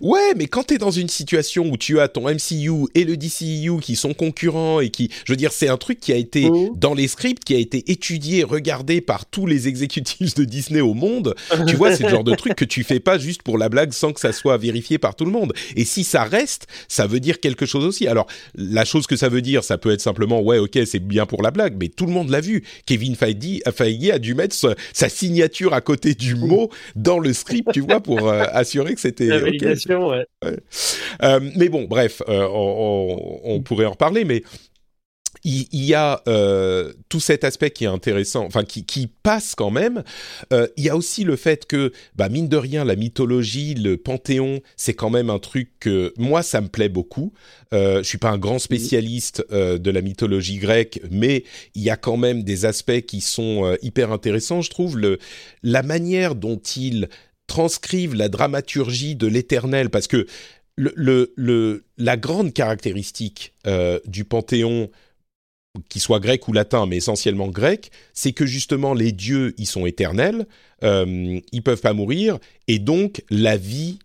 Ouais, mais quand t'es dans une situation où tu as ton MCU et le DCU qui sont concurrents et qui, je veux dire, c'est un truc qui a été mmh. dans les scripts, qui a été étudié, regardé par tous les exécutifs de Disney au monde. tu vois, c'est le genre de truc que tu fais pas juste pour la blague sans que ça soit vérifié par tout le monde. Et si ça reste, ça veut dire quelque chose aussi. Alors, la chose que ça veut dire, ça peut être simplement, ouais, ok, c'est bien pour la blague, mais tout le monde l'a vu. Kevin Feige, Feige a dû mettre sa, signature à côté du mot dans le script, tu vois, pour euh, assurer que c'était euh, mais bon, bref, euh, on, pourrait en reparler, mais il, y a euh, tout cet aspect qui est intéressant, enfin qui, passe quand même. il y a aussi le fait que, bah, mine de rien, la mythologie, le panthéon, c'est quand même un truc que moi ça me plaît beaucoup. Je suis pas un grand spécialiste de la mythologie grecque, mais il y a quand même des aspects qui sont hyper intéressants. Je trouve la manière dont il transcrivent la dramaturgie de l'éternel, parce que la grande caractéristique euh, du panthéon, qu'il soit grec ou latin, mais essentiellement grec, c'est que justement les dieux, ils sont éternels, euh, ils peuvent pas mourir, et donc la vie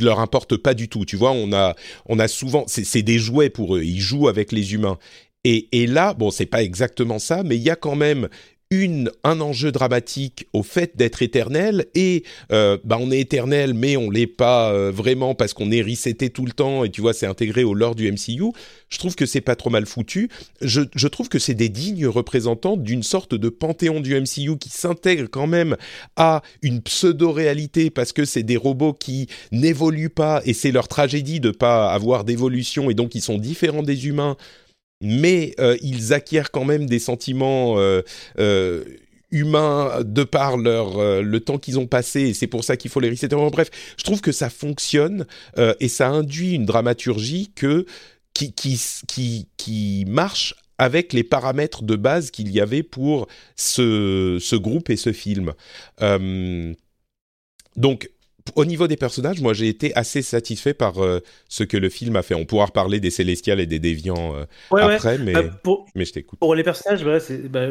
leur importe pas du tout. Tu vois, on a, on a souvent, c'est des jouets pour eux, ils jouent avec les humains. Et, et là, bon, c'est pas exactement ça, mais il y a quand même une, un enjeu dramatique au fait d'être éternel et euh, bah on est éternel mais on l'est pas euh, vraiment parce qu'on est reseté tout le temps et tu vois c'est intégré au lore du MCU. Je trouve que c'est pas trop mal foutu. Je, je trouve que c'est des dignes représentants d'une sorte de panthéon du MCU qui s'intègre quand même à une pseudo-réalité parce que c'est des robots qui n'évoluent pas et c'est leur tragédie de pas avoir d'évolution et donc ils sont différents des humains mais euh, ils acquièrent quand même des sentiments euh, euh, humains de par leur le temps qu'ils ont passé et c'est pour ça qu'il faut les resetter. Bref, je trouve que ça fonctionne et ça induit une dramaturgie qui qui qui, qui marche avec les paramètres de base qu'il y avait pour ce, ce groupe et ce film. donc au niveau des personnages, moi j'ai été assez satisfait par euh, ce que le film a fait. On pourra reparler des Célestials et des Déviants euh, après, Mais, euh, pour, mais je t'écoute.
Pour les personnages, bah,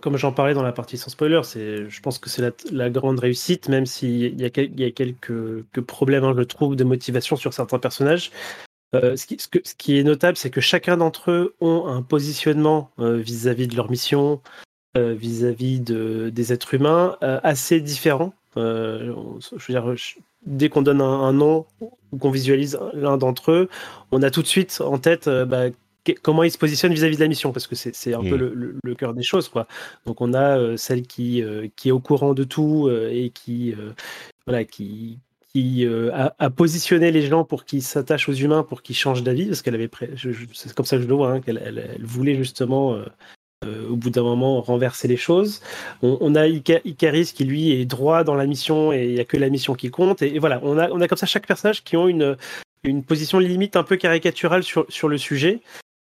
comme j'en parlais dans la partie sans spoiler, je pense que c'est la, grande réussite, même s'il y, a, y a quelques, problèmes, hein, je trouve, de motivation sur certains personnages. Ce, qui, ce, que, ce, qui, est notable, c'est que chacun d'entre eux ont un positionnement vis-à-vis -vis de leur mission, vis-à-vis -vis de, des êtres humains, assez différent. Je veux dire, dès qu'on donne un, un, nom ou qu'on visualise l'un d'entre eux, on a tout de suite en tête bah, comment ils se positionnent vis-à-vis de la mission, parce que c'est un peu mm. le, le, le, cœur des choses. Quoi. Donc on a euh, celle qui, euh, qui est au courant de tout euh, et qui, voilà, qui, qui a, a, positionné les gens pour qu'ils s'attachent aux humains, pour qu'ils changent d'avis, parce qu'elle avait, c'est comme ça que je le vois, hein, qu'elle elle, elle voulait justement au bout d'un moment renverser les choses. On, on a Icaris qui lui est droit dans la mission et il n'y a que la mission qui compte. Et, et, voilà, on a, on a comme ça chaque personnage qui ont une, une position limite un peu caricaturale sur, sur le sujet.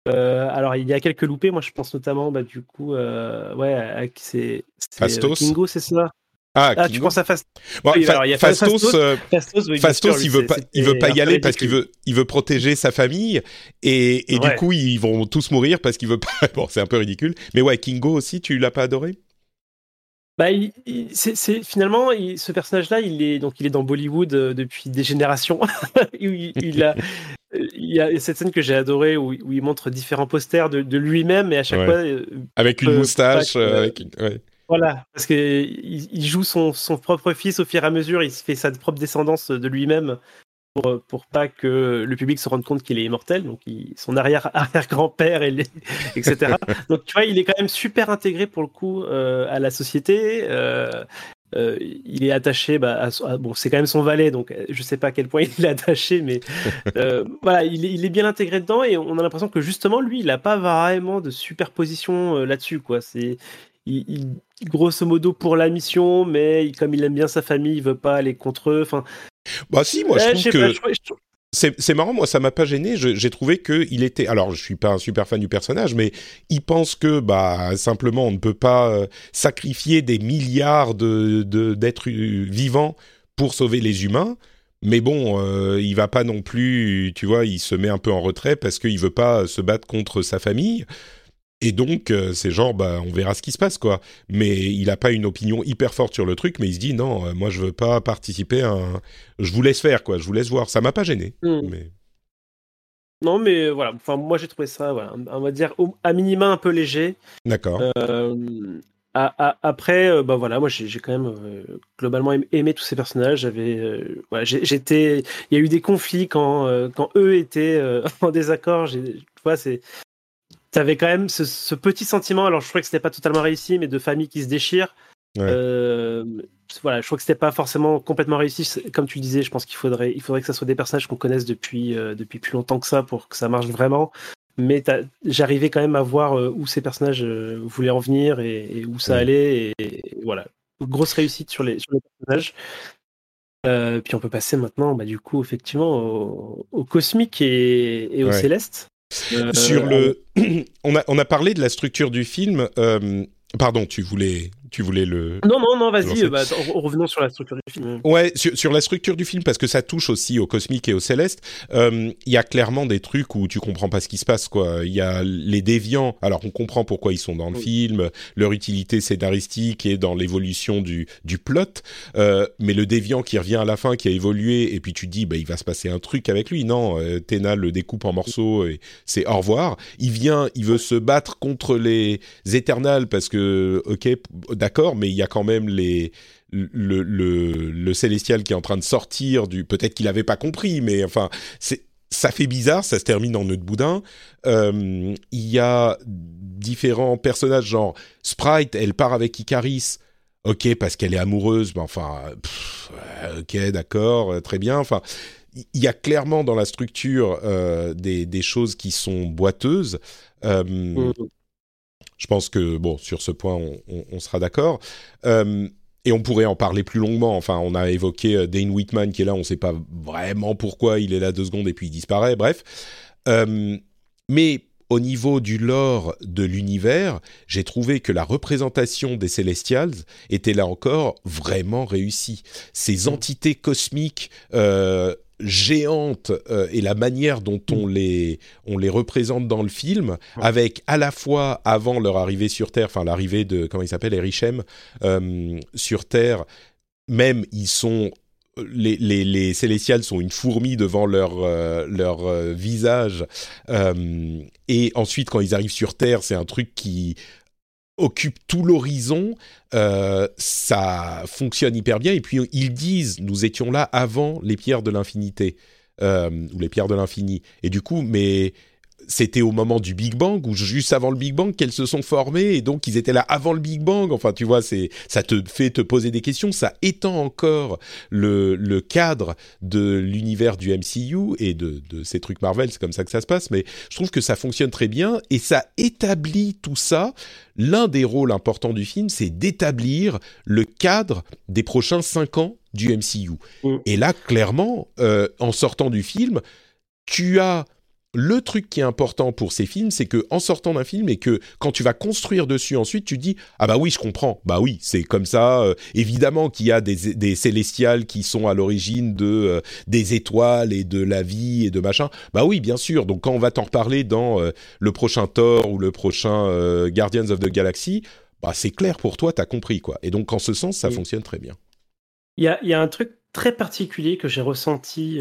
Euh, alors, il y a quelques loupés. Moi, je pense notamment, bah, du coup, euh, ouais, c'est
Fastos.
Kingo, c'est ça?
Ah,
ah tu penses à Fast...
bon, oui, Fa alors, il y a Fastos, Fastos, euh, Fastos, oui, Fastos sûr, il veut pas, il veut pas y aller parce qu'il veut, il veut protéger sa famille et, et ouais. du coup ils vont tous mourir parce qu'il veut pas. [laughs] Bon, c'est un peu ridicule. Mais ouais, Kingo aussi, tu l'as pas adoré?
Bah, il, il, c'est, finalement, il, ce personnage-là, il est donc il est dans Bollywood euh, depuis des générations. [laughs] il, il, a, il y a cette scène que j'ai adorée où, où, il montre différents posters de, de lui-même et à chaque
ouais.
fois euh,
avec une moustache. Euh, avec une... ouais.
Voilà, parce que il, joue son, son, propre fils au fur et à mesure. Il se fait sa propre descendance de lui-même pour, pour pas que le public se rende compte qu'il est immortel, donc il, son arrière [laughs] arrière grand-père, etc. [laughs] donc tu vois, il est quand même super intégré pour le coup euh, à la société. Euh, euh, il est attaché, bah, à, à, bon, c'est quand même son valet, donc je sais pas à quel point [laughs] il est attaché, mais euh, voilà, il est, il est, bien intégré dedans et on a l'impression que justement lui, il a pas vraiment de superposition euh, là-dessus, quoi. C'est il, il, grosso modo pour la mission, mais comme il aime bien sa famille, il veut pas aller contre eux. Enfin,
bah si, moi je trouve que c'est marrant, moi ça m'a pas gêné. J'ai trouvé que il était. Alors je suis pas un super fan du personnage, mais il pense que bah simplement on ne peut pas euh, sacrifier des milliards de d'êtres vivants pour sauver les humains. Mais bon, euh, il va pas non plus, tu vois, il se met un peu en retrait parce qu'il veut pas se battre contre sa famille. Et donc, euh, c'est genre, bah, on verra ce qui se passe, quoi. Mais il n'a pas une opinion hyper forte sur le truc, mais il se dit, non, euh, moi, je veux pas participer à un... Je vous laisse faire, quoi, je vous laisse voir. Ça m'a pas gêné. Mm. Mais...
Non, mais voilà, enfin, moi, j'ai trouvé ça, voilà, on va dire, au, à minima, un peu léger.
D'accord.
Euh, après, euh, bah voilà, moi, j'ai quand même euh, globalement aimé, aimé, tous ces personnages. J'avais, voilà, j'étais, il y a eu des conflits quand, quand eux étaient [laughs] en désaccord. Tu vois, c'est tu avais quand même ce, ce, petit sentiment, alors je crois que c'était pas totalement réussi, mais de famille qui se déchire. Ouais. Euh, voilà, je crois que c'était pas forcément complètement réussi. Comme tu le disais, je pense qu'il faudrait, il faudrait que ça soit des personnages qu'on connaisse depuis, euh, depuis plus longtemps que ça pour que ça marche vraiment. Mais j'arrivais quand même à voir euh, où ces personnages euh, voulaient en venir et, et où ça ouais. allait. Et, et, voilà, grosse réussite sur les, sur les personnages. Euh, puis on peut passer maintenant, bah, du coup, effectivement, au, au cosmique et, et au
ouais.
céleste.
Euh, Sur le, [clears throat] on a on a parlé de la structure du film. Euh, pardon, tu voulais tu voulais le.
Non, non, non, vas-y, bah, revenons sur la structure du film.
Ouais, sur, sur, la structure du film, parce que ça touche aussi au cosmique et au céleste. Il euh, y a clairement des trucs où tu comprends pas ce qui se passe, quoi. Il y a les déviants. Alors, on comprend pourquoi ils sont dans le oui. film, leur utilité scénaristique et dans l'évolution du, du plot. Euh, mais le déviant qui revient à la fin, qui a évolué, et puis tu dis, bah, il va se passer un truc avec lui. Non, euh, Tena le découpe en morceaux et c'est au revoir. Il vient, il veut se battre contre les éternels parce que, ok, d'accord, mais il y a quand même le, le, le célestial qui est en train de sortir du. Peut-être qu'il n'avait pas compris, mais enfin, ça fait bizarre, ça se termine en nœud de boudin. Euh, il y a différents personnages, genre Sprite, elle part avec Icaris. Ok, parce qu'elle est amoureuse, enfin, ok, d'accord, très bien. Enfin, il y a clairement dans la structure euh, des, choses qui sont boiteuses. Euh, mmh. Je pense que, bon, sur ce point, on, on, on sera d'accord. Euh, et on pourrait en parler plus longuement. Enfin, on a évoqué euh, Dane Whitman qui est là, on ne sait pas vraiment pourquoi il est là deux secondes et puis il disparaît, bref. Euh, mais au niveau du lore de l'univers, j'ai trouvé que la représentation des Celestials était là encore vraiment réussie. Ces entités cosmiques euh, géantes euh, et la manière dont on les on les représente dans le film avec à la fois avant leur arrivée sur Terre enfin l'arrivée de comment il s'appelle Erichem euh, sur Terre même ils sont les, les, les Célestials sont une fourmi devant leur, leur visage. et ensuite, quand ils arrivent sur Terre, c'est un truc qui occupe tout l'horizon, euh, ça fonctionne hyper bien. Et puis ils disent, nous étions là avant les pierres de l'infinité euh, ou les pierres de l'infini. Et du coup, mais c'était au moment du Big Bang ou juste avant le Big Bang qu'elles se sont formées et donc ils étaient là avant le Big Bang. Enfin, tu vois, c'est ça te fait te poser des questions, ça étend encore le, le cadre de l'univers du MCU et de, de ces trucs Marvel. C'est comme ça que ça se passe, mais je trouve que ça fonctionne très bien et ça établit tout ça. L'un des rôles importants du film, c'est d'établir le cadre des prochains cinq ans du MCU. Mm. Et là, clairement, euh, en sortant du film, tu as le truc qui est important pour ces films, c'est que en sortant d'un film et que quand tu vas construire dessus ensuite, tu dis ah bah oui je comprends, bah oui c'est comme ça. Euh, évidemment qu'il y a des, des célestials qui sont à l'origine de euh, des étoiles et de la vie et de machin. Bah oui bien sûr. Donc quand on va t'en reparler dans euh, le prochain Thor ou le prochain Guardians of the Galaxy, bah c'est clair pour toi, t'as compris quoi. Et donc en ce sens ça fonctionne très bien.
Il y a, y a, un truc très particulier que j'ai ressenti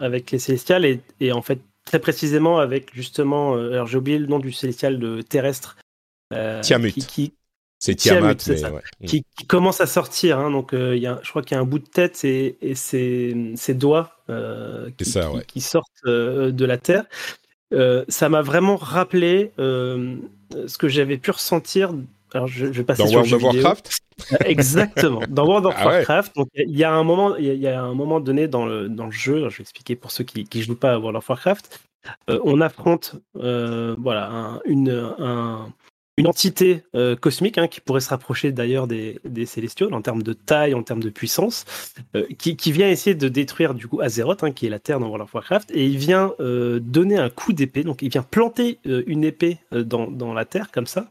avec les célestials et, et en fait très précisément avec justement, euh, alors j'ai oublié le nom du célestial de terrestre.
Euh, Tiamut. Qui, c'est Tiamat,
mais ouais. Mm. qui, commence à sortir. Hein, donc, euh, y a, je crois qu'il y a un bout de tête et, et ses, ses, doigts euh, qui, ça, ouais. qui, sortent euh, de la Terre. Ça m'a vraiment rappelé ce que j'avais pu ressentir. Alors, je, je vais passer
Dans
sur
World of Warcraft [laughs]
Exactement. Dans World of ah Warcraft, donc il y a un moment, il y, a un moment donné dans le dans le jeu. Je vais expliquer pour ceux qui qui jouent pas à World of Warcraft. Euh, on affronte euh, voilà un, une un, une entité euh, cosmique hein, qui pourrait se rapprocher d'ailleurs des, des Célestiaux en termes de taille, en termes de puissance, euh, qui, qui, vient essayer de détruire du coup Azeroth, hein, qui est la Terre dans World of Warcraft, et il vient euh, donner un coup d'épée, donc il vient planter une épée dans, dans, la Terre comme ça,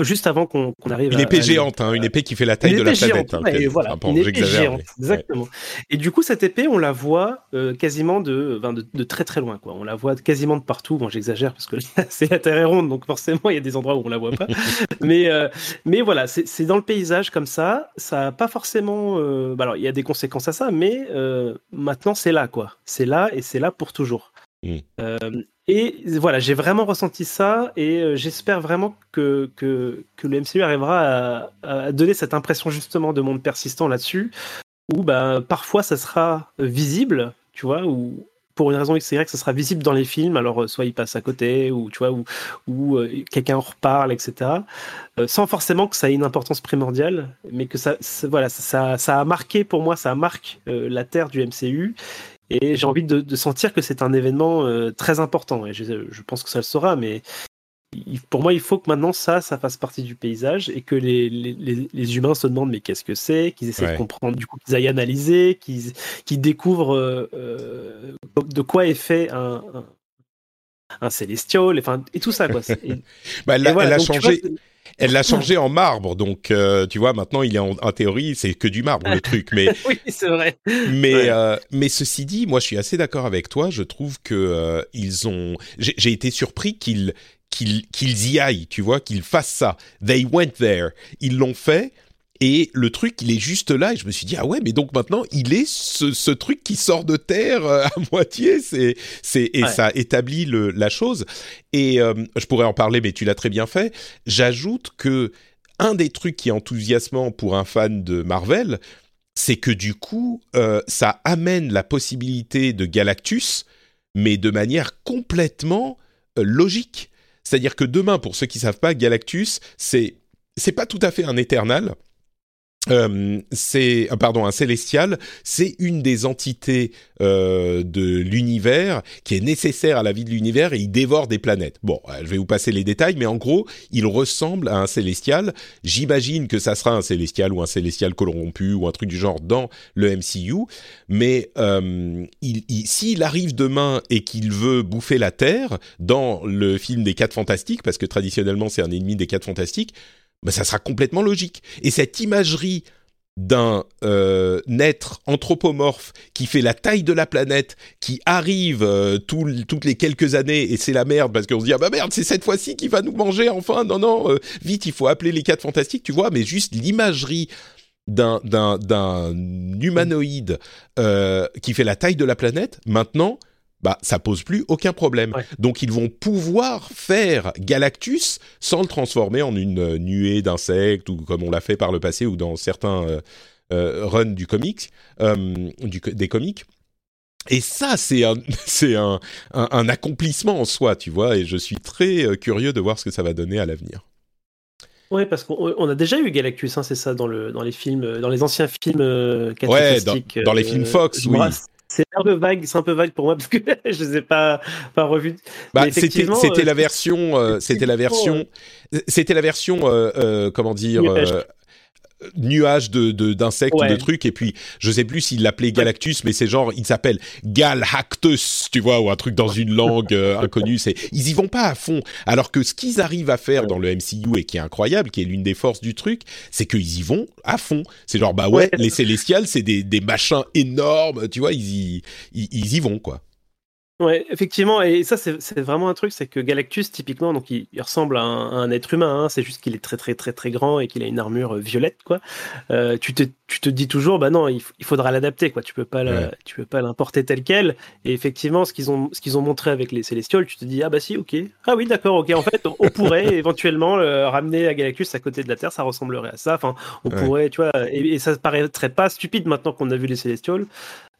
juste avant qu'on qu arrive
une épée à, géante, hein, une épée qui fait la taille de la planète.
Hein, ouais, voilà, enfin, une épée géante, exactement. Ouais. Et du coup cette épée, on la voit quasiment de, de, de, très très loin, quoi. On la voit quasiment de partout. Bon, j'exagère parce que [laughs] c'est la Terre est ronde, donc forcément il y a des endroits où on la voit pas. mais, euh, mais voilà, c'est dans le paysage comme ça. Ça n'a pas forcément. Euh, bah alors, il y a des conséquences à ça, mais euh, maintenant, c'est là, quoi. C'est là et c'est là pour toujours. Mmh. et voilà, j'ai vraiment ressenti ça et j'espère vraiment que, que, que, le MCU arrivera à, à, donner cette impression justement de monde persistant là-dessus, où bah, parfois ça sera visible, tu vois, pour une raison X y, ça sera visible dans les films. Alors, euh, soit il passe à côté, ou tu vois, ou, euh, quelqu'un reparle, etc. Euh, sans forcément que ça ait une importance primordiale, mais que ça, voilà, ça, a marqué pour moi, ça marque la terre du MCU. Et j'ai envie de, sentir que c'est un événement très important. Et je, je, pense que ça le sera, mais pour moi, il faut que maintenant ça, ça fasse partie du paysage et que les, les, les humains se demandent mais qu'est-ce que c'est, qu'ils essaient ouais. de comprendre, du coup, qu'ils aillent analyser, qu'ils qu découvrent euh, de quoi est fait un, un, un célestial, enfin, et tout ça, quoi. Et, [laughs]
bah, elle, et voilà, elle a donc, changé. Vois, elle l'a changé [laughs] en marbre, donc euh, tu vois maintenant il est en, en théorie c'est que du marbre le truc, mais [laughs]
oui c'est vrai.
Mais ouais. euh, mais ceci dit, moi je suis assez d'accord avec toi. Je trouve que euh, ils ont, j'ai été surpris qu'ils qu'ils qu'ils y aillent, tu vois, qu'ils fassent ça. They went there. Ils l'ont fait. Et le truc, il est juste là. Et je me suis dit, ah ouais, mais donc maintenant, il est ce, ce truc qui sort de terre euh, à [laughs] moitié. C'est, c'est, et ouais. ça établit le, la chose. Et euh, je pourrais en parler, mais tu l'as très bien fait. J'ajoute que un des trucs qui est enthousiasmant pour un fan de Marvel, c'est que du coup, euh, ça amène la possibilité de Galactus, mais de manière complètement euh, logique. C'est-à-dire que demain, pour ceux qui savent pas, Galactus, c'est c'est pas tout à fait un éternel. Euh, c'est pardon un célestial, c'est une des entités euh, de l'univers qui est nécessaire à la vie de l'univers et il dévore des planètes. Bon, euh, je vais vous passer les détails, mais en gros, il ressemble à un célestial. J'imagine que ça sera un célestial ou un célestial corrompu ou un truc du genre dans le MCU. Mais euh, il, il, s'il arrive demain et qu'il veut bouffer la Terre dans le film des Quatre Fantastiques, parce que traditionnellement c'est un ennemi des Quatre Fantastiques ben, ça sera complètement logique. Et cette imagerie d'un euh, être anthropomorphe qui fait la taille de la planète, qui arrive euh, tout, toutes les quelques années et c'est la merde parce qu'on se dit ah bah merde c'est cette fois-ci qui va nous manger enfin non non euh, vite il faut appeler les quatre fantastiques tu vois mais juste l'imagerie d'un d'un humanoïde qui fait la taille de la planète, maintenant bah ça pose plus aucun problème.
Ouais.
Donc ils vont pouvoir faire Galactus sans le transformer en une euh, nuée d'insectes ou comme on l'a fait par le passé ou dans certains euh, euh, runs du comics, du, des comics. Et ça, c'est un, [laughs] c'est un, un, un accomplissement en soi, tu vois. Et je suis très curieux de voir ce que ça va donner à l'avenir.
Ouais, parce qu'on on a déjà eu Galactus, hein, c'est ça, dans, le, dans les films, dans les anciens films euh,
Ouais, dans, les films Fox, oui.
C'est un peu vague, c'est un peu vague pour moi parce que [laughs] je les ai pas, pas revus.
Bah, c'était
euh,
la version euh, c'était la version c'était la version comment dire
Nuage.
de de- d'insectes ou de trucs et puis je sais plus s'il l'appelait Galactus mais c'est genre il s'appelle Galactus tu vois ou un truc dans une langue euh, [laughs] inconnue. C'est ils y vont pas à fond. Alors que ce qu'ils arrivent à faire dans le MCU et qui est incroyable qui est l'une des forces du truc c'est qu'ils y vont à fond. C'est genre bah ouais,
Ouais.
les Célestials c'est des des machins énormes tu vois ils y ils, ils y vont quoi
Ouais, effectivement, et ça c'est vraiment un truc, c'est que Galactus typiquement, donc il, ressemble à un, à un être humain, hein, c'est juste qu'il est très très très très grand et qu'il a une armure euh, violette, quoi. Euh, tu te tu te dis toujours, bah non, il, faudra l'adapter, quoi. Tu peux pas la-
Ouais.
tu peux pas l'importer tel quel. Et effectivement, ce qu'ils ont ce qu'ils ont montré avec les Célestioles, tu te dis ah bah si, ok, ah oui d'accord, ok. En fait, on, pourrait [laughs] éventuellement le ramener à Galactus à côté de la Terre, ça ressemblerait à ça. Enfin, on
Ouais.
pourrait, tu vois, et, et ça paraîtrait pas stupide maintenant qu'on a vu les Célestioles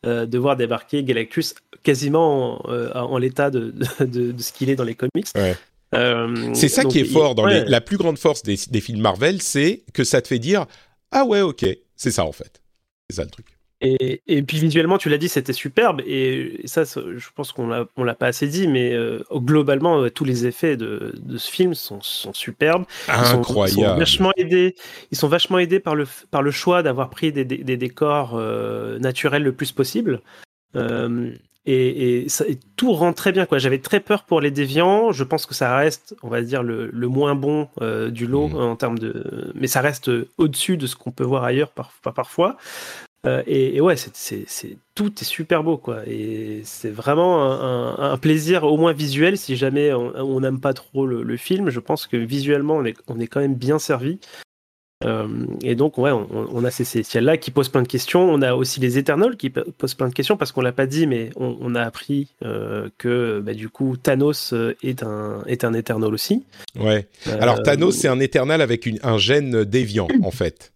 euh, de voir débarquer Galactus quasiment en, euh, en l'état de, de, ce qu'il est dans les comics.
Ouais.
Euh,
C'est ça qui est
il-
fort dans les, la plus grande force des, des films Marvel, c'est que ça te fait dire ah ouais ok c'est ça en fait c'est ça le truc.
Et, et puis visuellement, tu l'as dit, c'était superbe. Et, et ça, je pense qu'on l'a, on l'a pas assez dit, mais euh, globalement, euh, tous les effets de, de ce film sont, sont superbes. Ils sont- Ils sont,
Incroyable.
vachement aidés. Ils sont vachement aidés par le par le choix d'avoir pris des, des, des décors euh, naturels le plus possible. Euh, et, et, ça- et tout rend très bien. Quoi. J'avais très peur pour les déviants. Je pense que ça reste, on va dire, le, le moins bon euh, du lot
Mhm.
en termes de. Mais ça reste au-dessus de ce qu'on peut voir ailleurs par, par- parfois. Euh, et, et ouais, c'est, tout est super beau, quoi. Et c'est vraiment un, un- un plaisir, au moins visuel, si jamais on on n'aime pas trop le, le film. Je pense que visuellement, on est, on est quand même bien servi. Euh, et donc, ouais, on, on a ces célestials-là qui posent plein de questions. On a aussi les Éternels qui po- posent plein de questions parce qu'on l'a pas dit, mais on, on a appris euh, que bah, du coup Thanos euh, est un est un Éternel aussi.
Ouais.
Euh,
Alors Thanos c'est un éternel avec une, un gène déviant en fait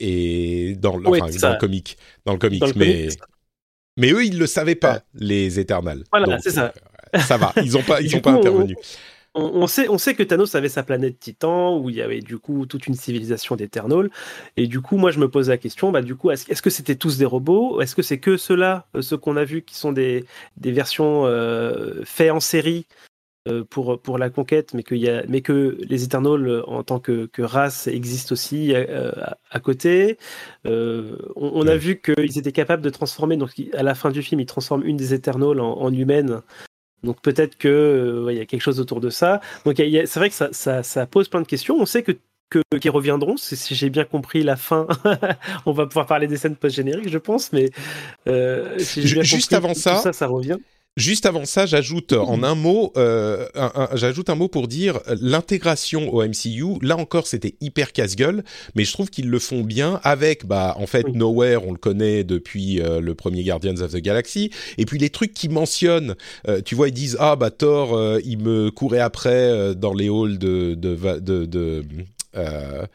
et dans, le-
Ouais,
enfin,
c'est
dans
ça.
le comic dans le
Dans le
mais mais eux ils le savaient pas les éternels.
Voilà, c'est ça.
ça va ils ont pas ils [laughs]
coup,
pas
on-
intervenus.
On, on sait, on sait que Thanos avait sa planète Titan, où il y avait du coup toute une civilisation d'Éternels. Et du coup, moi, je me pose la question, bah, du coup, est-ce est-ce que c'était tous des robots? Est-ce que c'est que ceux-là, euh, ceux qu'on a vus, qui sont des, des versions euh, faites en série euh, pour, pour la conquête, mais, qu'il y a, mais que les Éternels, euh, en tant que, que race, existent aussi euh, à, à côté? On, on a vu qu'ils étaient capables de transformer, donc à la fin du film, ils transforment une des Éternels en, en humaine. Donc peut-être que euh, ouais, il y a quelque chose autour de ça. Donc c'est vrai que ça, ça, ça pose plein de questions. On sait que qu'ils reviendront. Si, j'ai bien compris la fin, [laughs] on va pouvoir parler des scènes post-génériques, je pense. Mais euh, si
juste
compris,
avant ça,
ça revient.
Juste avant ça, j'ajoute en un mot, euh, j'ajoute un mot pour dire l'intégration au MCU. Là encore, c'était hyper casse-gueule, mais je trouve qu'ils le font bien avec, bah, en fait,
Oui.
Nowhere, on le connaît depuis euh, le premier Guardians of the Galaxy, et puis les trucs qu'ils mentionnent, euh, tu vois, ils disent ah bah Thor, euh, il me courait après dans les halls de de de, de, de, euh,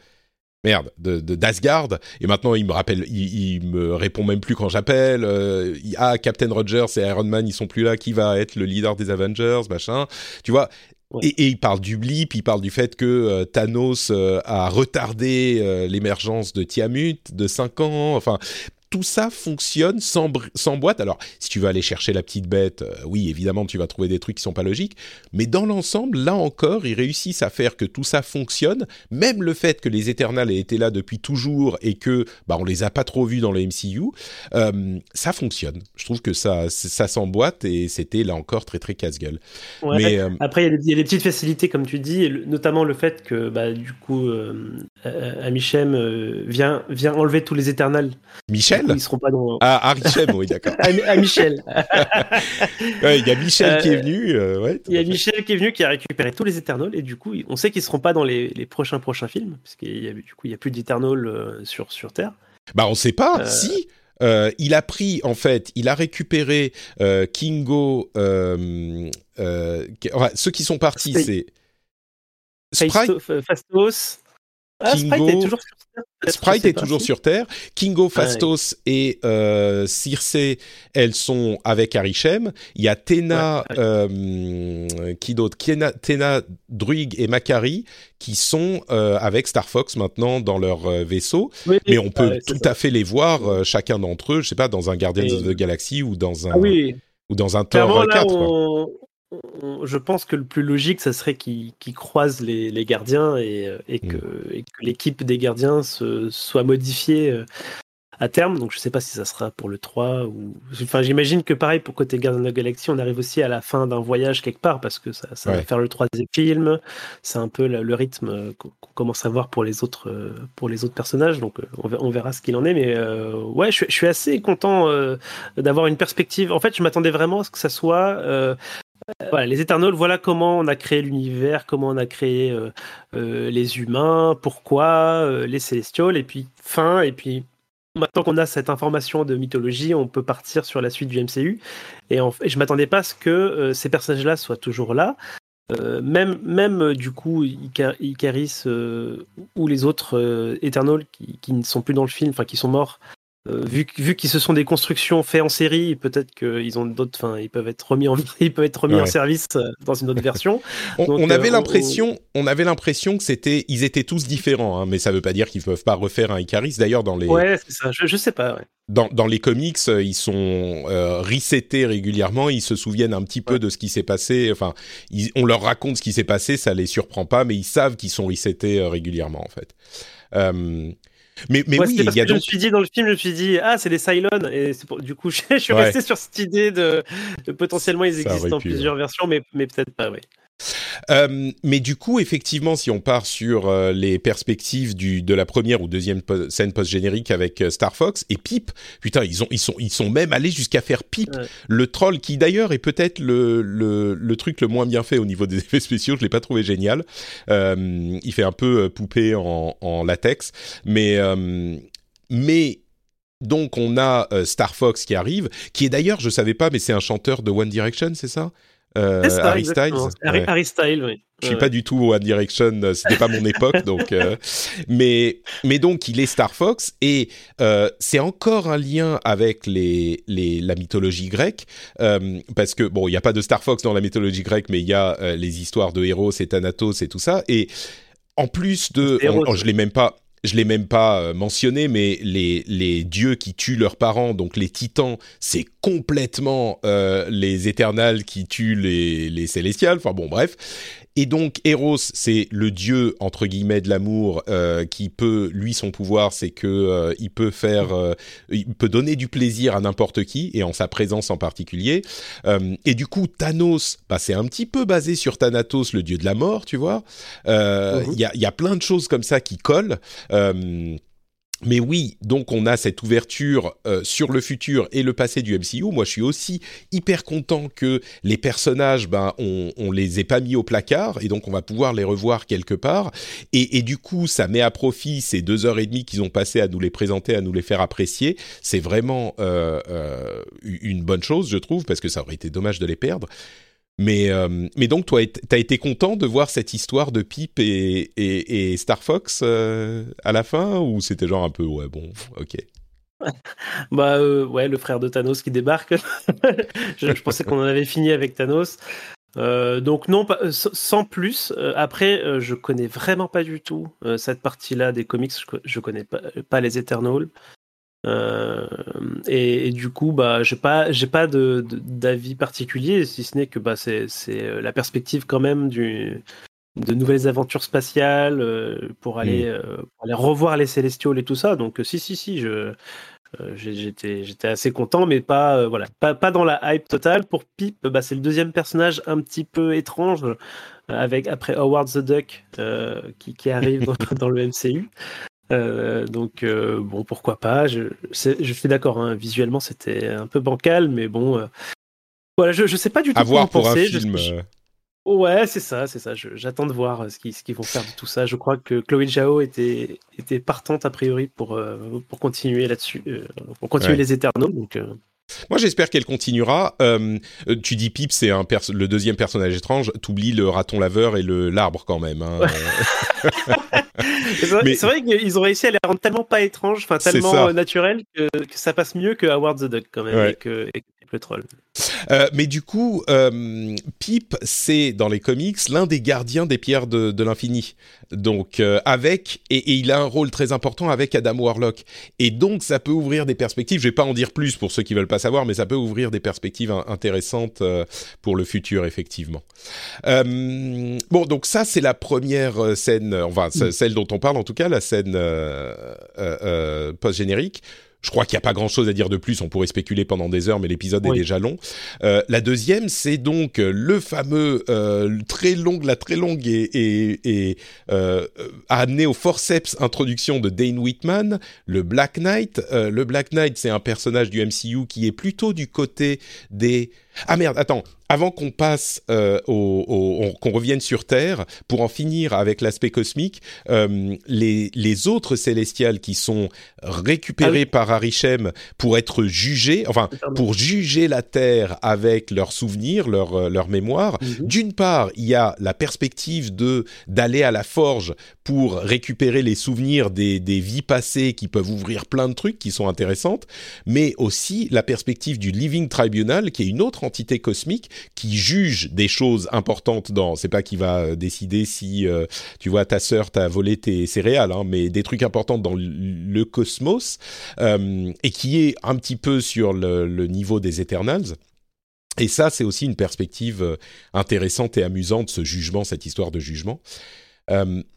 merde, de de- d'Asgard, et maintenant il me rappelle, il, il me répond même plus quand j'appelle. euh, il- ah, Captain Rogers et Iron Man, ils sont plus là. Qui va être le leader des Avengers, machin. Tu vois.
Ouais.
Et, et il parle du blip, il parle du fait que euh, Thanos euh, a retardé l'émergence de Tiamut de 5 ans. Enfin, tout ça fonctionne sans, boîte. Alors, si tu veux aller chercher la petite bête, euh, oui, évidemment, tu vas trouver des trucs qui sont pas logiques. Mais dans l'ensemble, là encore, ils réussissent à faire que tout ça fonctionne. Même le fait que les Éternels aient été là depuis toujours et que bah, on les a pas trop vus dans le MCU, euh, ça fonctionne. Je trouve que ça, ça s'emboîte et c'était là encore très très casse-gueule.
Ouais.
Mais euh,
Après, il y, a des- il y a des petites facilités, comme tu dis, et le- notamment le fait que, bah, du coup, euh, euh, Amichem euh, vient, vient enlever tous les éternels.
Michel Michel
Ils seront pas dans.
Ah, Arichem, oui, d'accord. [laughs]
à, Michel. [laughs]
Il y a Michel qui est venu. ouais,
il y a Michel qui est venu, qui a récupéré tous les Eternals, et du coup, on sait qu'ils seront pas dans les, les prochains prochains films, parce qu'il y a du coup, il y a plus d'Eternals sur sur Terre.
Bah, on sait pas. Si. Euh, il a pris, en fait, il a récupéré euh, Kingo. Euh, ceux qui sont partis, c'est
Sprite, Fastos. Ah, Sprite est toujours sur.
Sprite est toujours sur Terre. Kingo, Fastos et euh, Circe, elles sont avec Arishem. Il y a Tena, euh, qui d'autre? Tena, Druig et Makari qui sont euh, avec Star Fox maintenant dans leur euh, vaisseau. Mais on peut tout à fait les voir, euh, chacun d'entre eux, je sais pas, dans un Guardians of the Galaxy ou dans un,
ah
ou dans un Thor 4
je pense que le plus logique, ça serait qu'ils croisent les, gardiens et, mm. que, l'équipe des gardiens se, soit modifiée euh, à terme. Donc je ne sais pas si ça sera pour le 3 ou. Enfin, j'imagine que pareil pour côté Guardians of the Galaxy, on arrive aussi à la fin d'un voyage quelque part parce que ça, va faire le troisième film. C'est un peu le, rythme qu'on commence à voir pour les autres, euh, pour les autres personnages. Donc euh, on verra, ce qu'il en est. Mais ouais, je, suis assez content d'avoir une perspective. En fait, je m'attendais vraiment à ce que ça soit voilà, les Eternals, voilà comment on a créé l'univers, comment on a créé euh, euh, les humains, pourquoi, euh, les Célestials, et puis fin, et puis maintenant qu'on a cette information de mythologie, on peut partir sur la suite du MCU. Et, en, et je m'attendais pas à ce que ces personnages-là soient toujours là. même, même du coup, Icaris ou les autres Eternals qui, qui, ne sont plus dans le film, enfin qui sont morts, euh, vu, vu qu'ils se sont des constructions faites en série, peut-être qu'ils ont d'autres, enfin, ils peuvent être remis en, [laughs] ils peuvent être remis en service euh, dans une autre version. [laughs]
on, avait euh, l'impression, on... avait l'impression que c'était, ils étaient tous différents, hein, mais ça veut pas dire qu'ils peuvent pas refaire un Icaris. D'ailleurs, dans les,
ouais, c'est ça. Je, je, sais pas. Ouais.
Dans, dans, les comics, ils sont euh, resetés régulièrement. Ils se souviennent un petit peu de ce qui s'est passé. Enfin, on leur raconte ce qui s'est passé, ça les surprend pas, mais ils savent qu'ils sont resetés régulièrement en fait. Euh, mais, mais oui, il y a
donc... Je me suis dit dans le film, je me suis dit ah c'est des Cylons. Et pour... du coup [laughs] je, suis resté sur cette idée de, potentiellement ils existent en plusieurs versions, mais mais peut-être pas, oui.
Euh, mais du coup, effectivement, si on part sur euh, les perspectives du, de la première ou deuxième scène post-générique avec euh, Star Fox et Pip, putain, ils, ont, ils, sont, ils sont même allés jusqu'à faire Pip, le troll, qui d'ailleurs est peut-être le, le, le, truc le moins bien fait au niveau des [laughs] effets spéciaux, je l'ai pas trouvé génial. il fait un peu poupée en, en latex, mais... mais donc on a Star Fox qui arrive, qui est d'ailleurs, je savais pas, mais c'est un chanteur de One Direction, c'est ça?
Euh, Harry Styles. Harry, Styles, oui.
Je suis pas du tout One Direction, euh, c'était pas mon époque, donc. Euh, mais mais donc il est Star Fox et euh, c'est encore un lien avec les, les la mythologie grecque euh, parce que bon il y a pas de Star Fox dans la mythologie grecque, mais il y a les histoires de Héros et Thanatos et tout ça et en plus de, je l'ai même pas je l'ai même pas euh, mentionné, mais les, les dieux qui tuent leurs parents, donc les titans, c'est complètement euh, les éternels qui tuent les, les célestials. Enfin bon, bref. Et donc Eros, c'est le dieu entre guillemets de l'amour euh, qui peut, lui, son pouvoir, c'est que euh, il peut faire, euh, il peut donner du plaisir à n'importe qui et en sa présence en particulier. Euh, et du coup, Thanos, bah, c'est un petit peu basé sur Thanatos, le dieu de la mort, tu vois. Mhm. Il y, a, y, a, plein de choses comme ça qui collent. Mais oui, donc on a cette ouverture euh, sur le futur et le passé du MCU. Moi, je suis aussi hyper content que les personnages, ben, on, on les ait pas mis au placard et donc on va pouvoir les revoir quelque part. Et, du coup, ça met à profit ces deux heures et demie qu'ils ont passé à nous les présenter, à nous les faire apprécier. C'est vraiment euh, euh, une bonne chose, je trouve, parce que ça aurait été dommage de les perdre. Mais, euh, mais donc, toi, t'as été content de voir cette histoire de Pip et, Star Fox euh, à la fin Ou c'était genre un peu, ouais, bon, ok. [laughs]
bah euh, ouais, le frère de Thanos qui débarque. [laughs] je, pensais qu'on en avait fini avec Thanos. Euh, donc non, pas, sans plus. après, je connais vraiment pas du tout cette partie-là des comics. Je, je connais pas les Eternals. Euh, et, du coup, bah, j'ai pas, j'ai pas de, d'avis particulier, si ce n'est que bah, c'est, c'est euh, la perspective quand même du, de nouvelles aventures spatiales euh, pour aller, mm. pour aller revoir les Célestiaux et tout ça. Donc, si, si, si, je, j'étais, j'étais assez content, mais pas, voilà, pas, pas dans la hype totale. Pour Pip, bah, c'est le deuxième personnage un petit peu étrange, avec après Howard the Duck qui, qui arrive dans, [laughs] dans le MCU. Donc bon, pourquoi pas. Je, je suis d'accord. Hein, visuellement, c'était un peu bancal, mais bon. voilà, je, je sais pas du tout.
À voir pour penser. un film.
Ouais, c'est ça, c'est ça. J'attends de voir ce qu'ils vont faire de tout ça. Je crois que Chloé Zhao était, était partante a priori pour, pour continuer là-dessus, pour continuer les Éternaux. Donc,
moi, j'espère qu'elle continuera. Euh, tu dis Pip, c'est un le deuxième personnage étrange. T'oublies le raton laveur et le l'arbre quand même. Hein. [laughs]
c'est vrai, vrai qu'ils ont réussi à les rendre tellement pas étranges, enfin tellement naturels que, ça passe mieux que Howard the Duck quand même et que, le troll.
Euh, mais du coup, euh, Pip, c'est dans les comics l'un des gardiens des pierres de, de l'infini. Donc euh, avec et, et, il a un rôle très important avec Adam Warlock. Et donc ça peut ouvrir des perspectives. Je vais pas en dire plus pour ceux qui veulent pas savoir, mais ça peut ouvrir des perspectives intéressantes euh, pour le futur effectivement. Euh, bon, donc ça c'est la première scène, enfin mm. celle dont on parle en tout cas, la scène post générique. Je crois qu'il n'y a pas grand-chose à dire de plus. On pourrait spéculer pendant des heures, mais l'épisode est déjà long. Euh, la deuxième, c'est donc le fameux euh, très long, la très longue et, et, et euh, amené au forceps introduction de Dane Whitman, le Black Knight. Euh, le Black Knight, c'est un personnage du MCU qui est plutôt du côté des ah merde, attends, avant qu'on passe euh, au, qu'on revienne sur Terre, pour en finir avec l'aspect cosmique, euh, les, les autres célestials qui sont récupérés ah par Arishem pour être jugés, enfin pour juger la Terre avec leurs souvenirs, leurs euh, leur mémoire. Mhm. D'une part, il y a la perspective de d'aller à la forge pour récupérer les souvenirs des, des vies passées qui peuvent ouvrir plein de trucs qui sont intéressantes, mais aussi la perspective du Living Tribunal qui est une autre entité cosmique qui juge des choses importantes dans. C'est pas qui va euh, décider si euh, tu vois ta sœur t'a volé tes céréales, hein, mais des trucs importants dans le cosmos euh, et qui est un petit peu sur le, niveau des Eternals. Et ça, c'est aussi une perspective intéressante et amusante, ce jugement, cette histoire de jugement.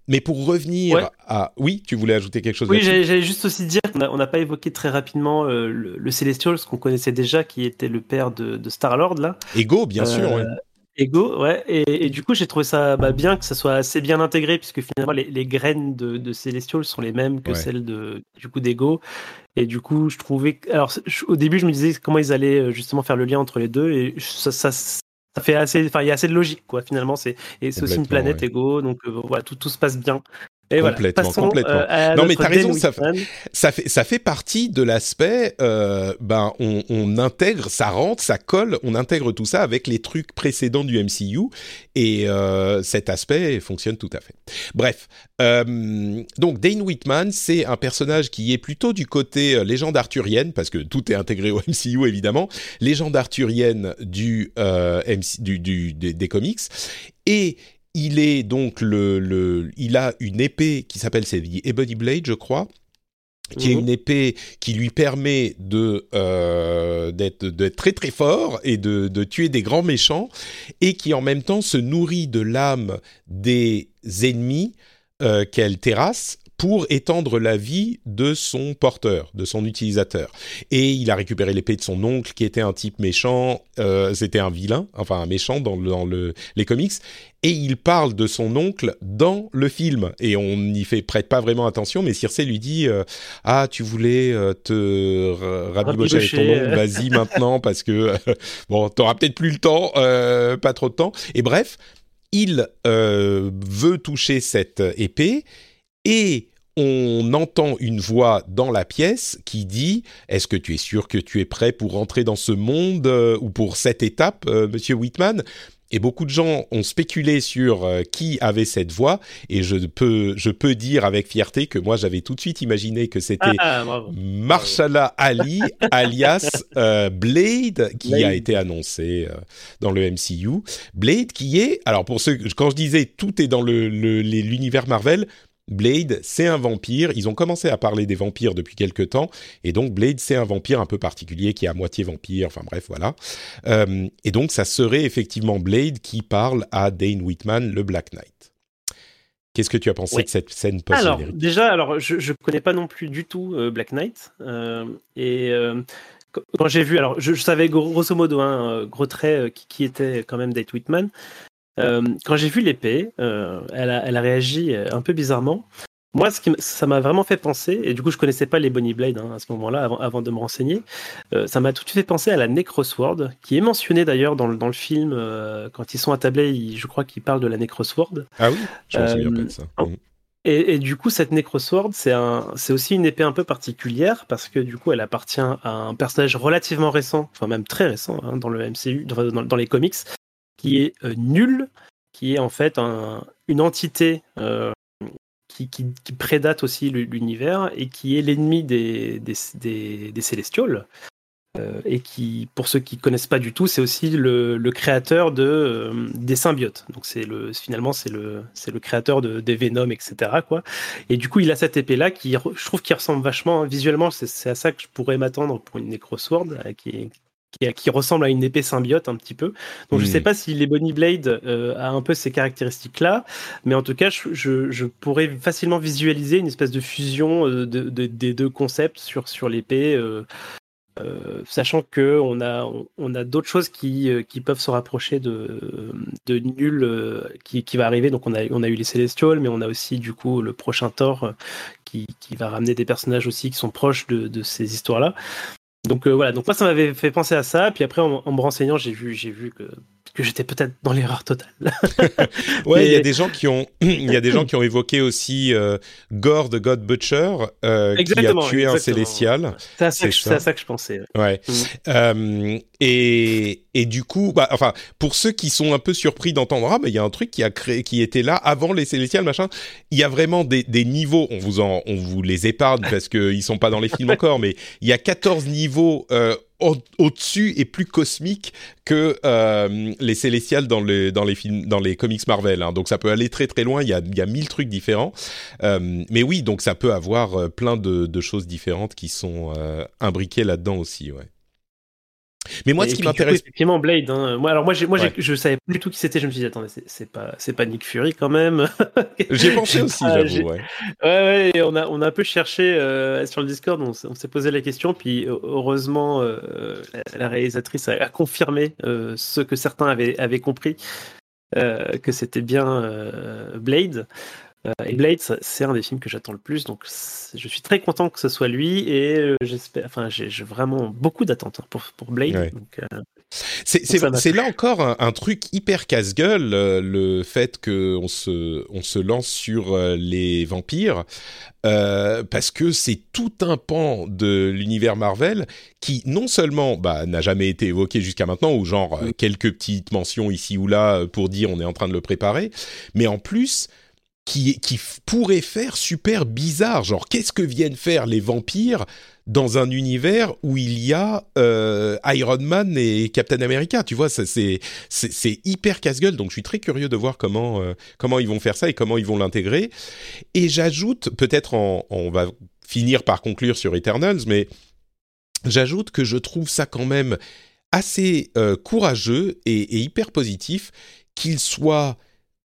Mais pour revenir à... Oui, tu voulais ajouter quelque chose
Oui, j'allais juste aussi dire qu'on n'a pas évoqué très rapidement le, le, Celestial, ce qu'on connaissait déjà, qui était le père de, de Star-Lord, là.
Ego, bien sûr, ouais.
Ego, ouais. Et, du coup, j'ai trouvé ça bah, bien que ça soit assez bien intégré, puisque finalement, les, graines de, de Celestial sont les mêmes que celles de, du coup d'Ego. Et du coup, je trouvais. Alors, au début, je me disais comment ils allaient justement faire le lien entre les deux, et ça, ça, ça fait assez, enfin, il y a assez de logique, quoi. Finalement, c'est et c'est aussi une planète égaux, donc euh, voilà, tout, tout se passe bien.
Et complètement, voilà, complètement. Euh, non, mais t'as raison, ça, ça, fait, ça fait partie de l'aspect, euh, ben, on, on, intègre, ça rentre, ça colle, on intègre tout ça avec les trucs précédents du MCU, et euh, cet aspect fonctionne tout à fait. Bref, donc Dane Whitman, c'est un personnage qui est plutôt du côté légende arthurienne, parce que tout est intégré au MCU évidemment, légende arthurienne du, MC, du, du des, des comics, et il est donc le, le, il a une épée qui s'appelle c'est Ebony Blade, je crois, qui est mhm. une épée qui lui permet de euh, d'être très très fort et de, de tuer des grands méchants et qui en même temps se nourrit de l'âme des ennemis euh, qu'elle terrasse pour étendre la vie de son porteur, de son utilisateur. Et il a récupéré l'épée de son oncle, qui était un type méchant, euh, c'était un vilain, enfin un méchant dans, le, dans le, les comics, et il parle de son oncle dans le film. Et on n'y fait prête pas vraiment attention, mais Circe lui dit euh, Ah, tu voulais euh, te rabibocher avec ton oncle, vas-y maintenant, parce que, bon, t'auras peut-être plus le temps, pas trop de temps. Et bref, il veut toucher cette épée, et on entend une voix dans la pièce qui dit Est-ce que tu es sûr que tu es prêt pour rentrer dans ce monde euh, ou pour cette étape, euh, Monsieur Whitman? Et beaucoup de gens ont spéculé sur euh, qui avait cette voix, et je peux, je peux dire avec fierté que moi j'avais tout de suite imaginé que c'était ah, Marshala Ali, [laughs] alias Blade, qui a été annoncé dans le MCU. Blade qui est, alors pour ceux, quand je disais tout est dans l'univers Marvel, Blade, c'est un vampire. Ils ont commencé à parler des vampires depuis quelque temps, et donc Blade, c'est un vampire un peu particulier qui est à moitié vampire. Enfin bref, voilà. Euh, et donc ça serait effectivement Blade qui parle à Dane Whitman, le Black Knight. Qu'est-ce que tu as pensé de cette scène post
Alors déjà, alors je, ne connais pas non plus du tout euh, Black Knight, euh, et quand j'ai vu, alors je, savais grosso modo, un hein, gros trait, qui, qui, était quand même Dane Whitman, euh, quand j'ai vu l'épée, euh, elle, a, elle, a, réagi euh, un peu bizarrement. moi, ce qui ça m'a vraiment fait penser, et du coup, je connaissais pas les Bonnie Blade hein, à ce moment-là, avant, avant, de me renseigner. Euh, ça m'a tout de suite fait penser à la Necrosword, qui est mentionnée d'ailleurs dans, dans, le film quand ils sont attablés. je crois qu'ils parlent de la Necrosword.
Ah oui, je me souviens pas de ça.
Et, et, du coup, cette Necrosword, c'est un, c'est aussi une épée un peu particulière parce que du coup, elle appartient à un personnage relativement récent, enfin même très récent hein, dans le MCU, dans, dans, les comics, qui est nul, qui est en fait un, une entité euh, qui, prédate aussi l'univers et qui est l'ennemi des, des, Célestials. Euh, et qui, pour ceux qui connaissent pas du tout, c'est aussi le, créateur de, euh, des symbiotes. Donc c'est le, finalement c'est le, c'est le créateur de, des Venom, etc. Quoi. Et du coup, il a cette épée là qui, je trouve, qui ressemble vachement visuellement. C'est à ça que je pourrais m'attendre pour une Necrosword, euh, qui est, qui, ressemble à une épée symbiote un petit peu. Donc je je sais hmm. pas si les Bonnie Blade euh, a un peu ces caractéristiques-là, mais en tout cas, je, je, pourrais facilement visualiser une espèce de fusion euh, de, des deux concepts sur, sur l'épée. Euh, sachant que on a on a d'autres choses qui, qui peuvent se rapprocher de de nul qui, qui va arriver donc on a on a eu les Celestials mais on a aussi du coup le prochain Thor qui, qui va ramener des personnages aussi qui sont proches de, de ces histoires là donc euh, voilà, donc moi ça m'avait fait penser à ça, puis après en, me renseignant, j'ai vu, j'ai vu que, que j'étais peut-être dans l'erreur totale. [laughs]
ouais, il y a des gens qui ont, [clears throat] il y a des gens qui ont évoqué aussi euh, Gore de God Butcher euh, qui a tué un célestial.
C'est à, ça que je pensais.
Ouais. Mm. Euh, et et du coup, bah, enfin, pour ceux qui sont un peu surpris d'entendre, ah, mais il y a un truc qui a créé, qui était là avant les Célestials, machin. Il y a vraiment des, des niveaux. On vous en, on vous les épargne parce qu'ils sont pas dans les films [laughs] encore, mais il y a 14 niveaux euh, au-dessus et plus cosmiques que euh, les Célestials dans les dans les films, dans les comics Marvel. Hein. Donc ça peut aller très très loin. Il y a y a mille trucs différents. Euh, mais oui, donc ça peut avoir euh, plein de, choses différentes qui sont imbriquées là-dedans aussi. Mais moi, ce qui m'intéresse.
Effectivement, Blade. Hein. Moi, alors moi, moi je savais plus du tout qui c'était. Je me suis dit, attendez, c'est pas, c'est pas Nick Fury quand même. [laughs]
J'ai pensé aussi, j'avoue. Ouais.
ouais, ouais. on a, on a un peu cherché euh, sur le Discord. On, s'est posé la question, puis heureusement, euh, la, réalisatrice a, confirmé euh, ce que certains avaient, avaient compris, que c'était bien Blade. Euh, et Blade, c'est un des films que j'attends le plus, donc je suis très content que ce soit lui et euh, j'espère, enfin, j'ai vraiment beaucoup d'attentes hein, pour, pour Blade. Euh,
c'est là encore un, truc hyper casse-gueule, le fait qu'on se, on se lance sur les vampires, parce que c'est tout un pan de l'univers Marvel qui non seulement bah, n'a jamais été évoqué jusqu'à maintenant, ou genre quelques petites mentions ici ou là pour dire on est en train de le préparer, mais en plus qui, pourrait faire super bizarre. Genre, qu'est-ce que viennent faire les vampires dans un univers où il y a euh, Iron Man et Captain America? Tu vois, c'est c'est hyper casse-gueule. Donc, je suis très curieux de voir comment euh, comment ils vont faire ça et comment ils vont l'intégrer. Et j'ajoute, peut-être, on va finir par conclure sur Eternals, mais j'ajoute que je trouve ça quand même assez euh, courageux et, et, hyper positif qu'il soit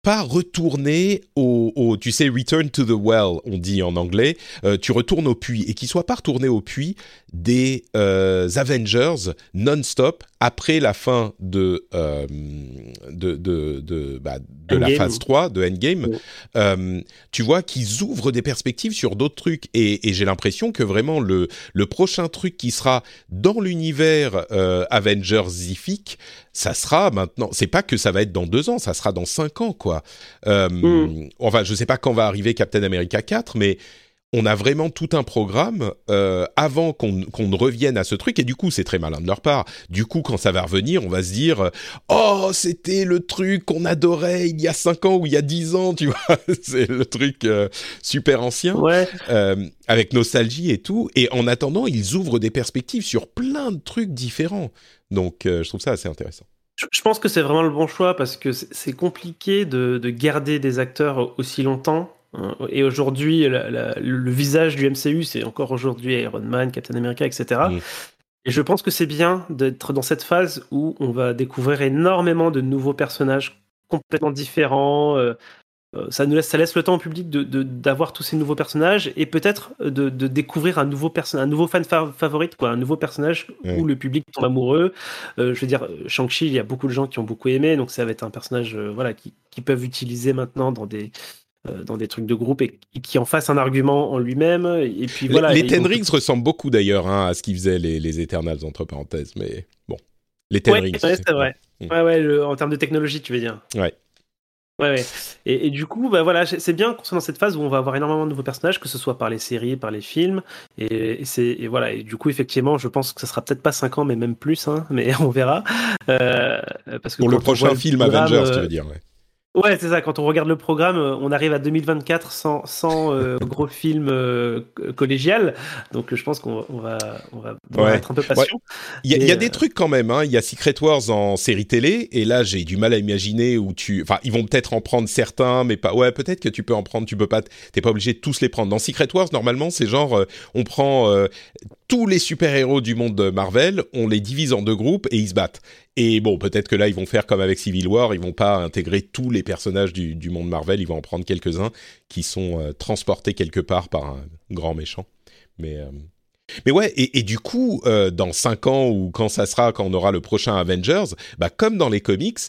pas retourner au, tu sais, return to the well, on dit en anglais, euh, tu retournes au puits, et qu'il soit pas retourné au puits des euh, Avengers non-stop après la fin de, euh, de, de, de, bah, de la phase 3 de Endgame, euh, tu vois qu'ils ouvrent des perspectives sur d'autres trucs. Et, et j'ai l'impression que vraiment le, le prochain truc qui sera dans l'univers Avengers-ifique, ça sera maintenant. C'est pas que ça va être dans deux ans, ça sera dans cinq ans, quoi. Mm. Enfin, je sais pas quand va arriver Captain America 4, mais on a vraiment tout un programme euh, avant qu'on ne revienne à ce truc et du coup c'est très malin de leur part. Du coup quand ça va revenir, on va se dire oh c'était le truc qu'on adorait il y a 5 ans ou il y a 10 ans, tu [laughs] vois, c'est le truc euh, super ancien euh, avec nostalgie et tout. Et en attendant, ils ouvrent des perspectives sur plein de trucs différents. Donc je trouve ça assez intéressant.
Je pense que c'est vraiment le bon choix parce que c'est compliqué de, de garder des acteurs aussi longtemps et aujourd'hui, le visage du MCU, c'est encore aujourd'hui Iron Man, Captain America, etc. Et je pense que c'est bien d'être dans cette phase où on va découvrir énormément de nouveaux personnages complètement différents. Euh, euh, ça nous laisse, ça laisse le temps au public d'avoir de, tous ces nouveaux personnages et peut-être de, découvrir un nouveau un nouveau fan favorite, quoi, un nouveau personnage où le public tombe amoureux. Euh, je veux dire, Shang-Chi, il y a beaucoup de gens qui ont beaucoup aimé, donc ça va être un personnage, voilà, qui, qui peuvent utiliser maintenant dans des dans des trucs de groupe et, qui en fasse un argument en lui-même. Et puis voilà.
Les, Ten Rings ressemblent beaucoup d'ailleurs hein, à ce qu'ils faisaient les, les Eternals entre parenthèses, mais bon. Les Ten Rings.
c'est vrai. Mm. Ouais, ouais, en termes de technologie, tu veux dire.
Ouais.
Ouais, ouais. Et, du coup, bah voilà, c'est bien qu'on soit dans cette phase où on va avoir énormément de nouveaux personnages, que ce soit par les séries, par les films. Et, c'est voilà. Et du coup, effectivement, je pense que ça sera peut-être pas 5 ans, mais même plus, hein, mais [laughs] on verra. Euh,
parce que Pour le prochain film Avengers, tu veux dire, ouais.
Ouais, c'est ça. Quand on regarde le programme, euh, on arrive à 2024 sans, sans euh, [laughs] gros film euh, collégial. Donc, je pense qu'on va, on va, être un peu patient.
Il y, a, des trucs quand même. Hein. Il y a Secret Wars en série télé. Et là, j'ai du mal à imaginer où tu. Enfin, ils vont peut-être en prendre certains, mais pas. Ouais, peut-être que tu peux en prendre. Tu peux pas. T'es pas obligé de tous les prendre. Dans Secret Wars, normalement, c'est genre, on prend tous les super-héros du monde de Marvel, on les divise en deux groupes et ils se battent. Et bon, peut-être que là, ils vont faire comme avec Civil War, ils vont pas intégrer tous les personnages du, monde Marvel, ils vont en prendre quelques-uns qui sont euh, transportés quelque part par un grand méchant. Mais, euh, mais ouais, et, du coup, euh, dans cinq ans ou quand ça sera, quand on aura le prochain Avengers, bah, comme dans les comics,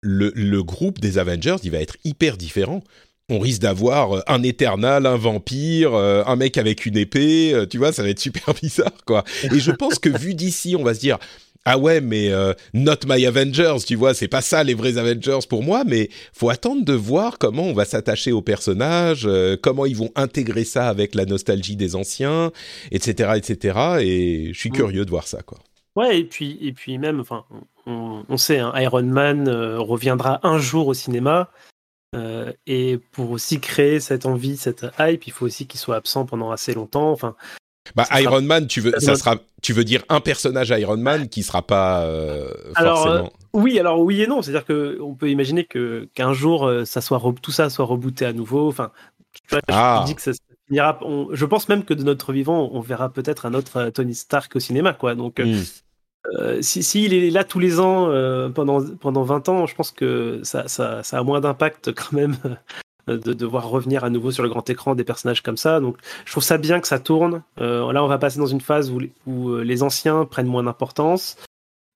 le, le groupe des Avengers, il va être hyper différent on risque d'avoir un éternel, un vampire, un mec avec une épée, tu vois, ça va être super [laughs] bizarre, quoi. Et je pense que vu d'ici, on va se dire, ah ouais, mais euh, not my Avengers, tu vois, c'est pas ça les vrais Avengers pour moi, mais faut attendre de voir comment on va s'attacher aux personnages, euh, comment ils vont intégrer ça avec la nostalgie des anciens, etc., etc. Et je suis mm. curieux de voir ça, quoi.
Ouais, et puis et puis même, enfin, on, sait, hein, Iron Man euh, reviendra un jour au cinéma. Et pour aussi créer cette envie, cette hype, il faut aussi qu'il soit absent pendant assez longtemps. Enfin,
bah, Iron Man, tu veux, ça sera, tu veux dire un personnage Iron Man qui sera pas euh,
alors,
forcément. Euh,
oui, alors oui et non. C'est-à-dire que on peut imaginer que qu'un jour, euh, ça soit tout ça soit rebooté à nouveau. Enfin, tu vois, je ah. dis que ça, finira. je pense même que de notre vivant, on verra peut-être un autre Tony Stark au cinéma, quoi. Donc. Hmm. si s'il est là tous les ans pendant pendant 20 ans, je pense que ça, ça, ça a moins d'impact [laughs] quand même de devoir revenir à nouveau sur le grand écran des personnages comme ça. Donc, je trouve ça bien que ça tourne. Euh, là, on va passer dans une phase où, où euh, les anciens prennent moins d'importance.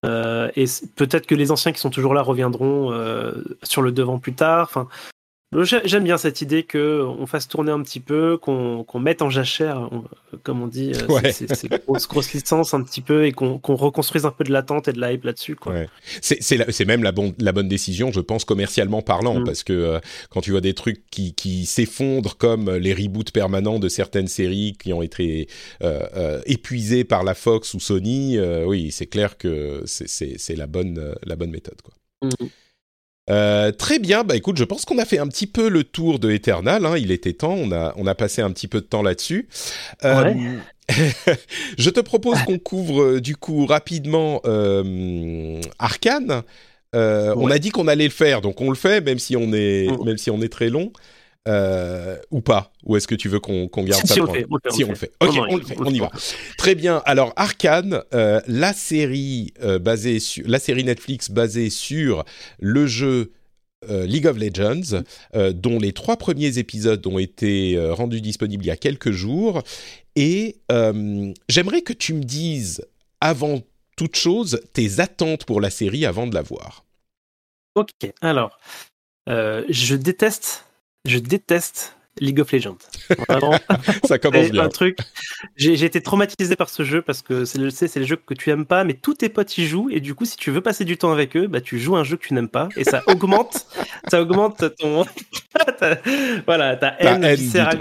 Euh, et peut-être que les anciens qui sont toujours là reviendront sur le devant plus tard. Enfin, J'aime bien cette idée que on fasse tourner un petit peu, qu'on mette en jachère, comme on dit, euh, ces, grosses, licences un petit peu et qu'on reconstruise un peu de l'attente et de la hype là-dessus.
C'est même la, la, bonne décision, je pense, commercialement parlant, mm. parce que euh, quand tu vois des trucs qui, s'effondrent comme les reboots permanents de certaines séries qui ont été euh, épuisées par la Fox ou Sony, oui, c'est clair que c'est la bonne, la bonne méthode. Quoi. Mm. Euh, très bien, bah écoute, je pense qu'on a fait un petit peu le tour de Eternal. Hein. il était temps, on a on a passé un petit peu de temps là-dessus. Euh, [laughs] je te propose qu'on couvre euh, du coup rapidement euh, Arcane. On a dit qu'on allait le faire, donc on le fait, même si on est même si on est très long. Euh, ou pas Ou est-ce que tu veux qu'on garde
ça
Si,
on le fait.
si, on le fait. Ok, on, le fait. On y va. Très bien. Alors, Arcane, euh, la série euh, basée sur la série Netflix basée sur le jeu League of Legends, dont les trois premiers épisodes ont été rendus disponibles il y a quelques jours. Et j'aimerais que tu me dises, avant toute chose, tes attentes pour la série avant de la voir.
Ok, alors, je déteste je déteste League of Legends. [laughs]
ça commence bien.
Un truc. J'ai été traumatisé par ce jeu parce que c'est le, c'est le jeu que tu aimes pas, mais tous tes potes y jouent et du coup, si tu veux passer du temps avec eux, bah tu joues un jeu que tu n'aimes pas et ça [laughs] augmente, ça augmente ton, [laughs] voilà, ta haine, qui sert à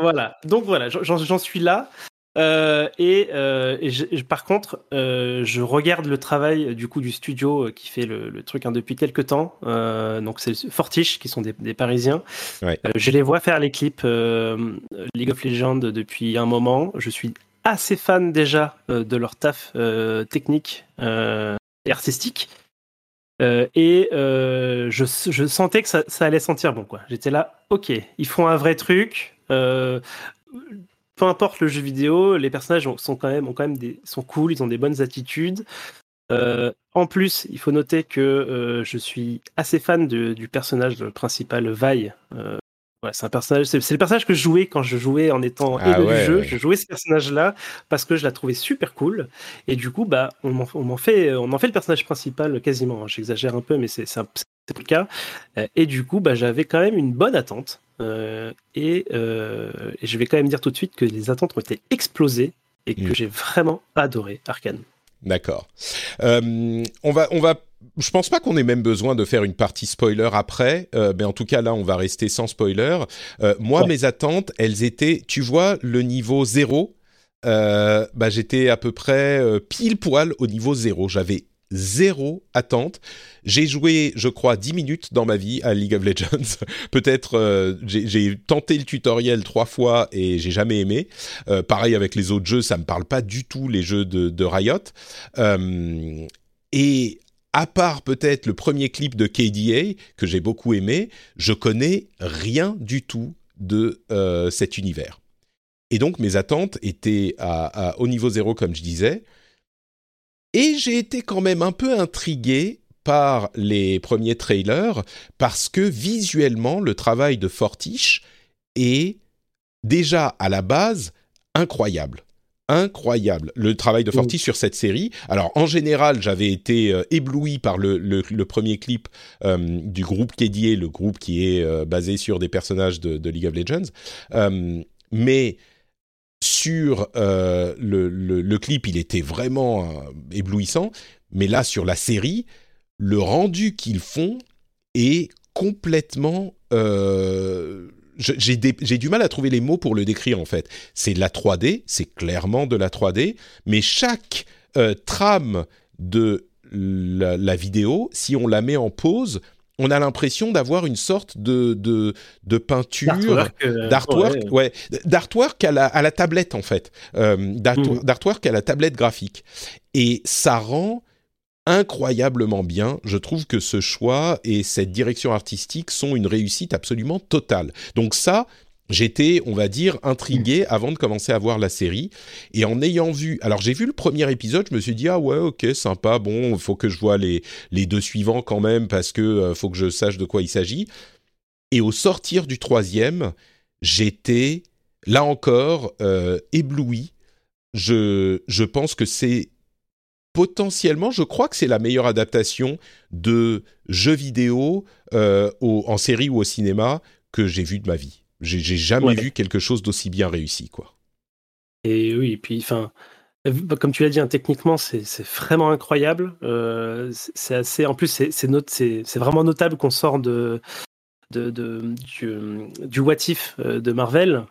Voilà. Donc voilà, j'en suis là. Euh, et, euh, par contre, euh, je regarde le travail du coup du studio qui fait le, truc hein, depuis quelques temps. donc c'est Fortiche qui sont des, Parisiens. je les vois faire les clips League of Legends depuis un moment. Je suis assez fan déjà de leur taf technique et artistique. et je, je, sentais que ça, ça, allait sentir bon quoi. J'étais là, ok, ils font un vrai truc peu importe le jeu vidéo, les personnages sont quand même, ont quand même des, sont cool, ils ont des bonnes attitudes. Euh, en plus, il faut noter que euh, je suis assez fan du personnage principal, Vi. Euh, c'est un personnage, c'est, le personnage que je jouais quand je jouais en étant ah du jeu. Je jouais ce personnage-là parce que je la trouvais super cool. Et du coup, bah, on m'en, fait, on en fait le personnage principal quasiment. Hein. J'exagère un peu, mais c'est, un, c'est le cas. et du coup, bah, j'avais quand même une bonne attente. et, je vais quand même dire tout de suite que les attentes ont été explosées et que j'ai vraiment adoré Arkane.
D'accord. on va, on va je pense pas qu'on ait même besoin de faire une partie spoiler après, euh, mais en tout cas là on va rester sans spoiler. Euh, moi mes attentes, elles étaient, tu vois, le niveau zéro. Euh, bah j'étais à peu près pile poil au niveau zéro. J'avais zéro attente. J'ai joué, je crois, 10 minutes dans ma vie à League of Legends. [laughs] Peut-être j'ai tenté le tutoriel trois fois et j'ai jamais aimé. pareil avec les autres jeux, ça me parle pas du tout les jeux de, Riot. et à part peut-être le premier clip de KDA que j'ai beaucoup aimé, je connais rien du tout de euh, cet univers. Et donc mes attentes étaient à, au niveau zéro, comme je disais. Et j'ai été quand même un peu intrigué par les premiers trailers parce que visuellement, le travail de Fortiche est déjà à la base incroyable incroyable le travail de Forti sur cette série. Alors en général, j'avais été euh, ébloui par le, le, premier clip euh, du groupe KDA, le groupe qui est euh, basé sur des personnages de, League of Legends. mais sur le, le, clip, il était vraiment éblouissant. Mais là, sur la série, le rendu qu'ils font est complètement j'ai du mal à trouver les mots pour le décrire en fait. C'est de la 3D, c'est clairement de la 3D, mais chaque euh, trame de la, vidéo, si on la met en pause, on a l'impression d'avoir une sorte de, de, de peinture, d'artwork, euh, ouais, d'artwork à la, à la tablette en fait, euh, mm. d'artwork à la tablette graphique. Et ça rend incroyablement bien. Je trouve que ce choix et cette direction artistique sont une réussite absolument totale. Donc ça, j'étais, on va dire, intrigué avant de commencer à voir la série. Et en ayant vu, alors j'ai vu le premier épisode, je me suis dit ah ouais, ok, sympa. Bon, il faut que je vois les les deux suivants quand même parce que euh, faut que je sache de quoi il s'agit. Et au sortir du troisième, j'étais là encore euh, ébloui. Je je pense que c'est potentiellement, je crois que c'est la meilleure adaptation de jeux vidéo euh, en série ou au cinéma que j'ai vu de ma vie. J'ai jamais vu quelque chose d'aussi bien réussi, quoi.
Et oui, et puis, enfin, comme tu l'as dit, hein, techniquement, c'est vraiment incroyable. Euh, c'est assez, en plus, c'est vraiment notable qu'on sort de, de, du, du What If euh, de Marvel.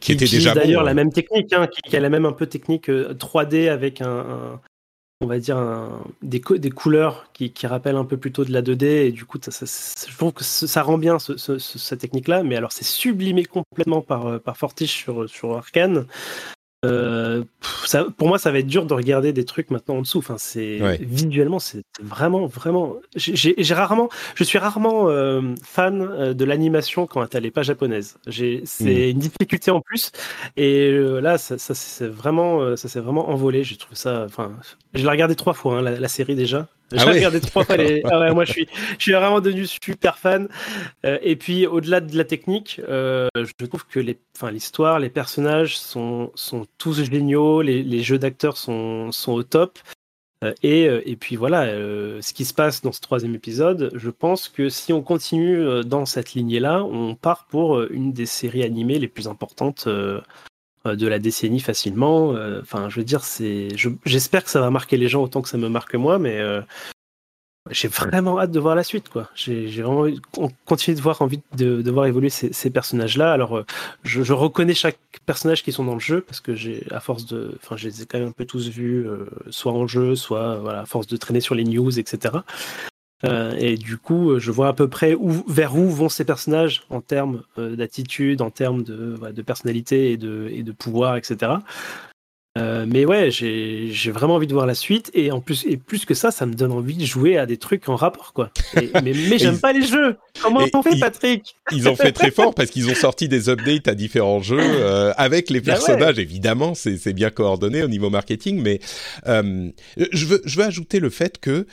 qui, était déjà
d'ailleurs la même technique, hein, qui, a la même un peu technique 3D avec un, on va dire, des, couleurs qui, rappellent un peu plutôt de la 2D. Et du coup, ça, je trouve que ça rend bien cette technique-là. Mais alors, c'est sublimé complètement par, euh, Fortiche sur, sur Arkane. Euh, ça, pour moi, ça va être dur de regarder des trucs maintenant en dessous. Enfin, c'est visuellement, c'est vraiment, vraiment. J'ai rarement, je suis rarement euh, fan euh, de l'animation quand elle n'est pas japonaise. C'est hmm. une difficulté en plus. Et là, ça, ça c'est vraiment, ça s'est vraiment envolé. J'ai trouvé ça. Enfin, je l'ai regardé trois fois hein, la, série déjà. J'ai ah regardé trois fois les. Ah ouais, moi, je suis, je suis vraiment devenu super fan. Euh, et puis, au-delà de la technique, euh, je trouve que les, enfin, l'histoire, les personnages sont, sont tous géniaux. Les, les jeux d'acteurs sont, sont au top. Euh, et, et puis voilà, ce qui se passe dans ce troisième épisode, je pense que si on continue dans cette lignée-là, on part pour une des séries animées les plus importantes de la décennie facilement. Euh, enfin, je veux dire, c'est, j'espère que ça va marquer les gens autant que ça me marque moi, mais euh, j'ai vraiment hâte de voir la suite, quoi. J'ai, vraiment continué de voir envie de, de voir évoluer ces, personnages-là. Alors, euh, je, reconnais chaque personnage qui sont dans le jeu parce que j'ai, à force de, enfin, je les ai quand même un peu tous vus, soit en jeu, soit voilà, à force de traîner sur les news, etc. Euh, et du coup, je vois à peu près où, vers où vont ces personnages en termes euh, d'attitude, en termes de, de, personnalité et de, et de pouvoir, etc. Euh, mais ouais, j'ai vraiment envie de voir la suite et en plus et plus que ça, ça me donne envie de jouer à des trucs en rapport quoi. [laughs] mais mais j'aime pas les jeux. Comment on fait, Patrick
Ils ont fait très fort parce qu'ils ont sorti des updates à différents jeux avec les [laughs] bah personnages. Évidemment, c'est bien coordonné au niveau marketing, mais je veux je veux ajouter le fait que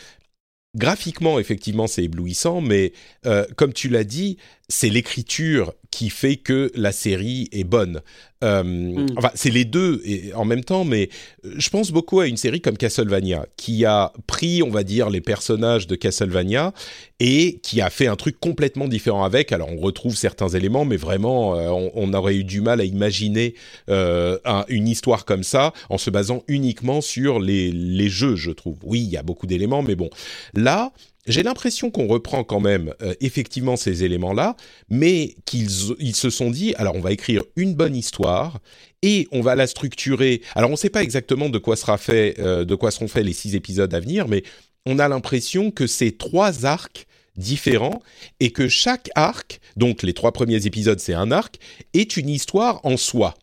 graphiquement, effectivement, c'est éblouissant, mais euh, comme tu l'as dit, c'est l'écriture qui fait que la série est bonne. Euh, mm. Enfin, c'est les deux et, en même temps, mais je pense beaucoup à une série comme Castlevania, qui a pris, on va dire, les personnages de Castlevania et qui a fait un truc complètement différent avec. Alors, on retrouve certains éléments, mais vraiment, on, on, aurait eu du mal à imaginer un, une histoire comme ça en se basant uniquement sur les, les jeux, je trouve. Oui, il y a beaucoup d'éléments, mais bon, là j'ai l'impression qu'on reprend quand même euh, effectivement ces éléments-là, mais qu'ils ils se sont dit, alors on va écrire une bonne histoire et on va la structurer. Alors on ne sait pas exactement de quoi sera fait, euh, de quoi seront faits les six épisodes à venir, mais on a l'impression que c'est trois arcs différents et que chaque arc, donc les trois premiers épisodes c'est un arc, est une histoire en soi.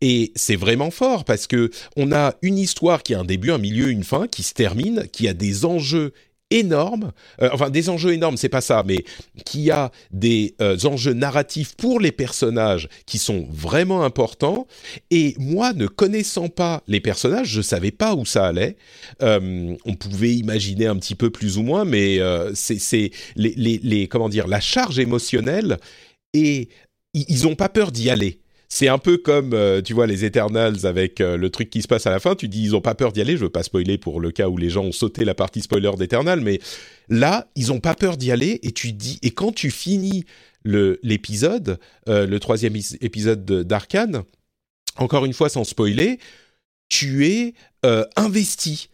Et c'est vraiment fort parce que on a une histoire qui a un début, un milieu, une fin, qui se termine, qui a des enjeux énorme, euh, enfin des enjeux énormes, c'est pas ça, mais qui a des euh, enjeux narratifs pour les personnages qui sont vraiment importants. Et moi, ne connaissant pas les personnages, je savais pas où ça allait. Euh, on pouvait imaginer un petit peu plus ou moins, mais c'est les, les, les, comment dire la charge émotionnelle et ils ont pas peur d'y aller c'est un peu comme, euh, tu vois, les Eternals avec euh, le truc qui se passe à la fin. Tu dis, ils ont pas peur d'y aller. Je veux pas spoiler pour le cas où les gens ont sauté la partie spoiler d'Eternal, mais là, ils ont pas peur d'y aller. Et tu dis, et quand tu finis l'épisode, euh, le troisième épisode d'Arkane, encore une fois sans spoiler, tu es investi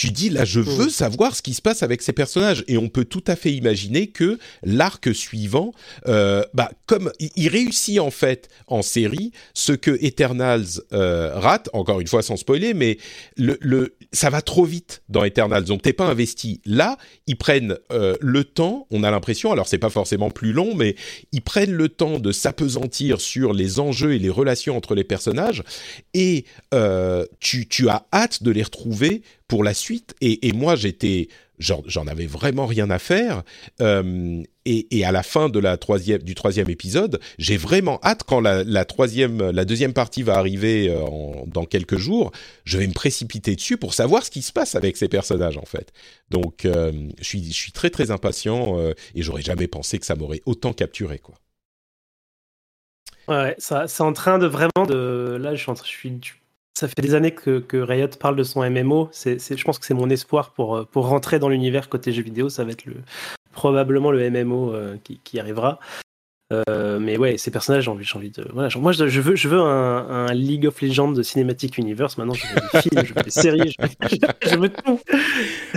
tu dis là je veux mm. savoir ce qui se passe avec ces personnages. Et on peut tout à fait imaginer que l'arc suivant euh, bah comme il réussit en fait en série ce que Eternals euh, rate. Encore une fois sans spoiler mais le, le ça va trop vite dans Eternals. Donc t'es pas investi là. Ils prennent euh, le temps on a l'impression alors c'est pas forcément plus long mais ils prennent le temps de s'apesantir sur les enjeux et les relations entre les personnages. Et tu, tu as hâte de les retrouver pour la suite. Et, moi, j'étais, j'en avais vraiment rien à faire. Euh, et, à la fin de la troisième, du troisième épisode, j'ai vraiment hâte quand la, troisième, la deuxième partie va arriver euh, dans quelques jours. Je vais me précipiter dessus pour savoir ce qui se passe avec ces personnages en fait. Donc, euh, je suis, je suis très très impatient et j'aurais jamais pensé que ça m'aurait autant capturé quoi.
Ouais, ça, c'est en train de vraiment de. Là, je suis, je suis, ça fait des années que, que, Riot parle de son MMO. C'est, je pense que c'est mon espoir pour, euh, pour rentrer dans l'univers côté jeux vidéo. Ça va être le, probablement le MMO euh, qui, qui, arrivera. Euh, mais ouais, ces personnages, j'ai envie, j'ai envie de. Voilà, moi, je, veux, je veux un, un, League of Legends de Cinematic Universe. Maintenant, je veux des films, je veux des séries, je veux, tout.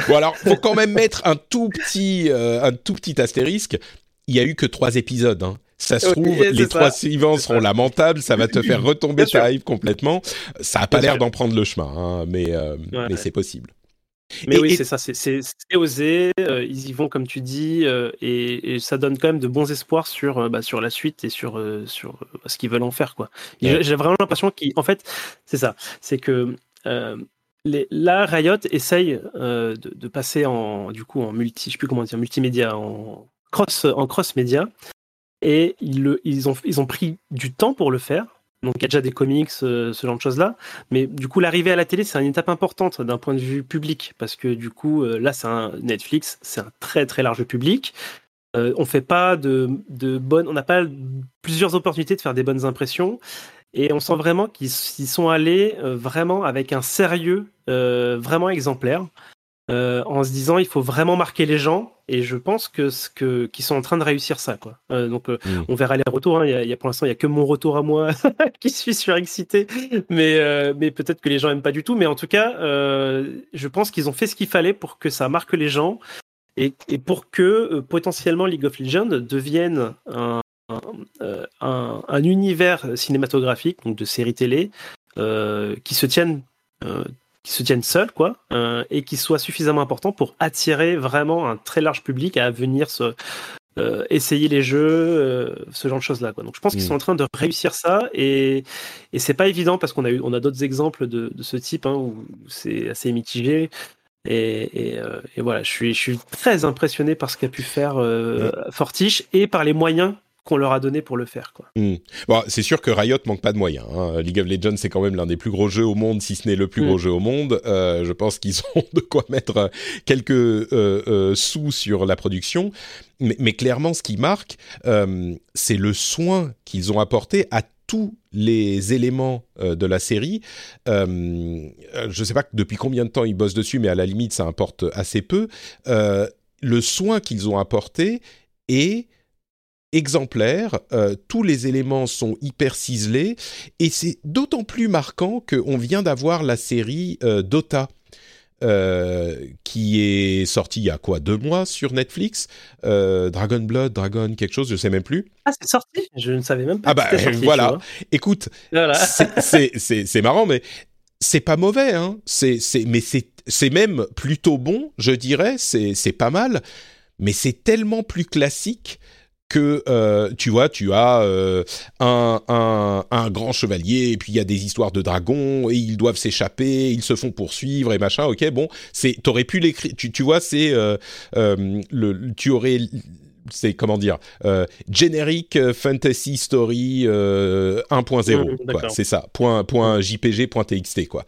Bon, alors, faut quand même mettre un tout petit, un tout petit astérisque. Il y a eu que trois épisodes. Hein. Ça se trouve, les trois suivants seront lamentables, ça va te faire [laughs] retomber ta hype complètement. Ça a pas l'air d'en prendre le chemin, hein, mais, euh, mais c'est possible.
Mais oui, c'est ça, c'est osé, euh, ils y vont comme tu dis, euh, et, ça donne quand même de bons espoirs sur, bah, sur la suite et sur, sur ce qu'ils veulent en faire. quoi. J'ai vraiment l'impression qu'en fait, c'est ça, c'est que les, là, Riot essaye de, de, passer en, du coup, en multi, je sais plus comment dire, multimédia, en cross, en cross média, et ils, ont, ils ont pris du temps pour le faire. Donc il y a déjà des comics, euh, ce genre de choses-là. Mais du coup, l'arrivée à la télé, c'est une étape importante d'un point de vue public. Parce que du coup, euh, là, c'est un Netflix, c'est un très très large public. Euh, on fait pas de, de bonnes, on n'a pas plusieurs opportunités de faire des bonnes impressions. Et on sent vraiment qu'ils sont allés vraiment avec un sérieux vraiment exemplaire. Euh, en se disant il faut vraiment marquer les gens et je pense que ce que qu'ils sont en train de réussir ça quoi. Euh, donc euh, mm. on verra les retours. Hein. Il, y a, pour l'instant il y a que mon retour à moi [laughs] qui suis surexcité, mais mais peut-être que les gens aiment pas du tout. Mais en tout cas, je pense qu'ils ont fait ce qu'il fallait pour que ça marque les gens et, et pour que potentiellement League of Legends devienne un, un, un, univers cinématographique donc de séries télé qui se tienne qui se tiennent seuls, quoi, euh, et qui soient suffisamment importants pour attirer vraiment un très large public à venir se, euh, essayer les jeux, euh, ce genre de choses là. Quoi. Donc je pense qu'ils mm. sont en train de réussir ça et, et c'est pas évident parce qu'on a eu on a d'autres exemples de, de, ce type hein, où c'est assez mitigé. Et, et, euh, et, voilà, je suis, je suis très impressionné par ce qu'a pu faire euh, Fortiche et par les moyens qu'on leur a donné pour le faire. Quoi.
Hmm. Bon, c'est sûr que Riot manque pas de moyens. Hein. League of Legends, c'est quand même l'un des plus gros jeux au monde, si ce n'est le plus hmm. gros jeu au monde. Euh, je pense qu'ils [laughs] ont de quoi mettre euh, quelques euh, euh, sous sur la production. Mais, mais, clairement, ce qui marque, c'est le soin qu'ils ont apporté à tous les éléments de la série. je ne sais pas depuis combien de temps ils bossent dessus, mais à la limite, ça importe assez peu. le soin qu'ils ont apporté est exemplaire, tous les éléments sont hyper ciselés, et c'est d'autant plus marquant qu'on vient d'avoir la série Dota euh, qui est sorti il y a quoi deux mois sur Netflix. Euh, Dragon Blood, Dragon quelque chose, je sais même plus.
Ah c'est sorti? Je ne savais même pas.
Ah bah voilà. Écoute, c'est marrant, mais c'est pas mauvais, hein. C'est mais c'est même plutôt bon, je dirais. C'est c'est pas mal, mais c'est tellement plus classique que euh, tu vois, tu as euh, un, un, un, grand chevalier et puis il y a des histoires de dragons et ils doivent s'échapper, ils se font poursuivre et machin. Ok, bon, c'est t'aurais pu l'écrire. Tu, tu vois, c'est euh, le tu aurais c'est comment dire euh, generic fantasy story 1.0 c'est ça point point jpg point txt quoi.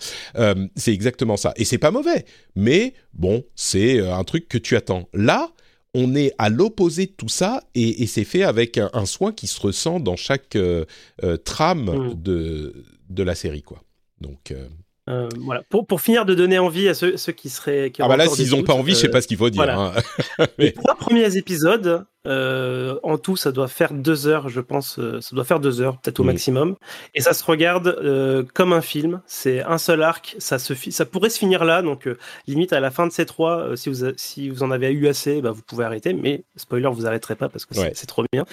C'est exactement ça. Et c'est pas mauvais mais bon c'est un truc que tu attends. Là on est à l'opposé de tout ça et, c'est fait avec un, soin qui se ressent dans chaque euh, euh, trame mm. de, de la série quoi. Donc
euh, voilà. Pour, pour finir de donner envie à ceux, qui seraient.
ah bah là, s'ils n'ont pas envie, je sais pas ce qu'il faut dire. Hein. [laughs]
Les trois premiers épisodes, en tout, ça doit faire deux heures, je pense. ça doit faire deux heures, peut-être au mm. maximum. Et ça se regarde comme un film. C'est un seul arc. Ça se ça pourrait se finir là. Donc, limite à la fin de ces trois, si vous si vous en avez eu assez, bah, vous pouvez arrêter. Mais spoiler, vous arrêterez pas parce que c'est trop bien.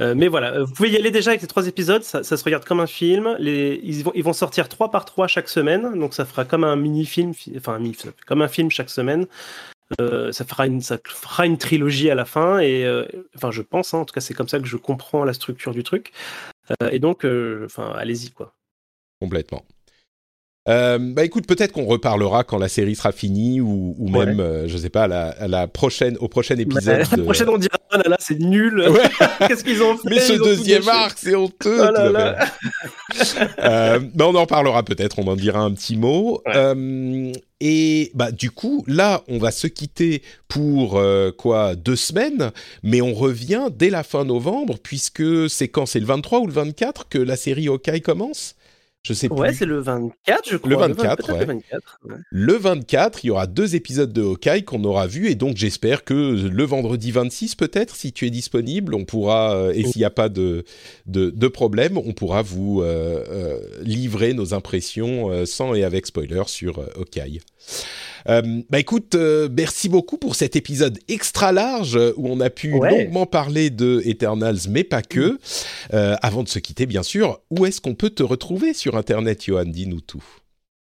Euh, mais voilà, euh, vous pouvez y aller déjà avec les trois épisodes, ça, se regarde comme un film. Ils, vont, sortir trois par trois chaque semaine, donc ça fera comme un mini-film, enfin comme un film chaque semaine. Euh, ça, fera une, ça fera une trilogie à la fin, et enfin je pense, hein, en tout cas c'est comme ça que je comprends la structure du truc. Et donc, enfin allez-y quoi.
Complètement. Euh, bah écoute, peut-être qu'on reparlera quand la série sera finie ou, ou même, euh, je sais pas, la, la prochaine, au prochain épisode.
La prochaine, on dira, oh là là, c'est nul. [laughs] Qu'est-ce qu'ils ont fait
Mais ce deuxième arc, c'est honteux. Là là. [laughs] euh, bah on en parlera peut-être, on en dira un petit mot. Euh, et bah du coup, là, on va se quitter pour euh, quoi deux semaines, mais on revient dès la fin novembre puisque c'est quand c'est le 23 ou le 24 que la série Hawkeye commence? Je sais
ouais, c'est le 24, je crois.
Le 24, le 24, Le 24, il y aura deux épisodes de Hawkeye qu'on aura vus et donc j'espère que le vendredi 26 peut-être, si tu es disponible, on pourra, euh, et s'il n'y a pas de, de, de, problème, on pourra vous euh, euh, livrer nos impressions sans et avec spoiler sur Hawkeye. Euh, bah écoute, euh, merci beaucoup pour cet épisode extra large où on a pu longuement parler de Eternals, mais pas que. Euh, avant de se quitter, bien sûr, où est-ce qu'on peut te retrouver sur Internet, Johan? Dis-nous tout.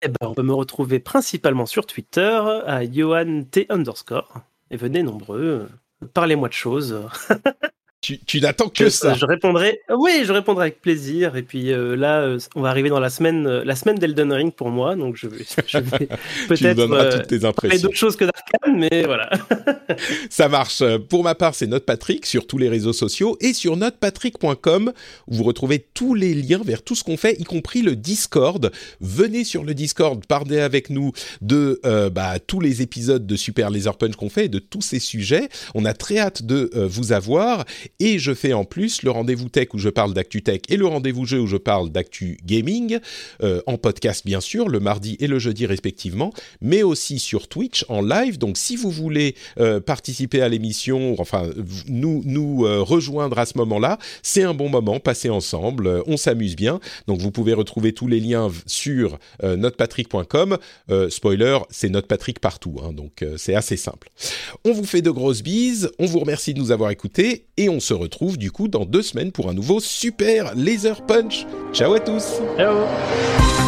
Eh ben, on peut me retrouver principalement sur Twitter à Johan T underscore. Et venez nombreux, parlez-moi de choses. [laughs]
Tu, n'attends que ça.
Je répondrai. Oui, je répondrai avec plaisir. Et puis euh, là, euh, on va arriver dans la semaine, euh, la semaine d'Elden Ring pour moi, donc je vais, [laughs] [laughs] peut-être
toutes tes impressions.
d'autres choses que d'Arkane, mais voilà. [laughs]
ça marche. Pour ma part, c'est Note Patrick sur tous les réseaux sociaux et sur notepatrick.com où vous retrouvez tous les liens vers tout ce qu'on fait, y compris le Discord. Venez sur le Discord, parlez avec nous de bah, tous les épisodes de Super Laser Punch qu'on fait et de tous ces sujets. On a très hâte de vous avoir et je fais en plus le rendez-vous tech où je parle d'actu tech et le rendez-vous jeu où je parle d'actu gaming, euh, en podcast bien sûr, le mardi et le jeudi respectivement, mais aussi sur Twitch en live. Donc si vous voulez euh, participer à l'émission, enfin nous, euh, rejoindre à ce moment-là, c'est un bon moment, passer ensemble, on s'amuse bien. Donc vous pouvez retrouver tous les liens sur notepatrick.com. spoiler, c'est notepatrick partout, hein, donc c'est assez simple. On vous fait de grosses bises, on vous remercie de nous avoir écoutés et on se retrouve du coup dans deux semaines pour un nouveau super laser punch. Ciao à tous.
Ciao.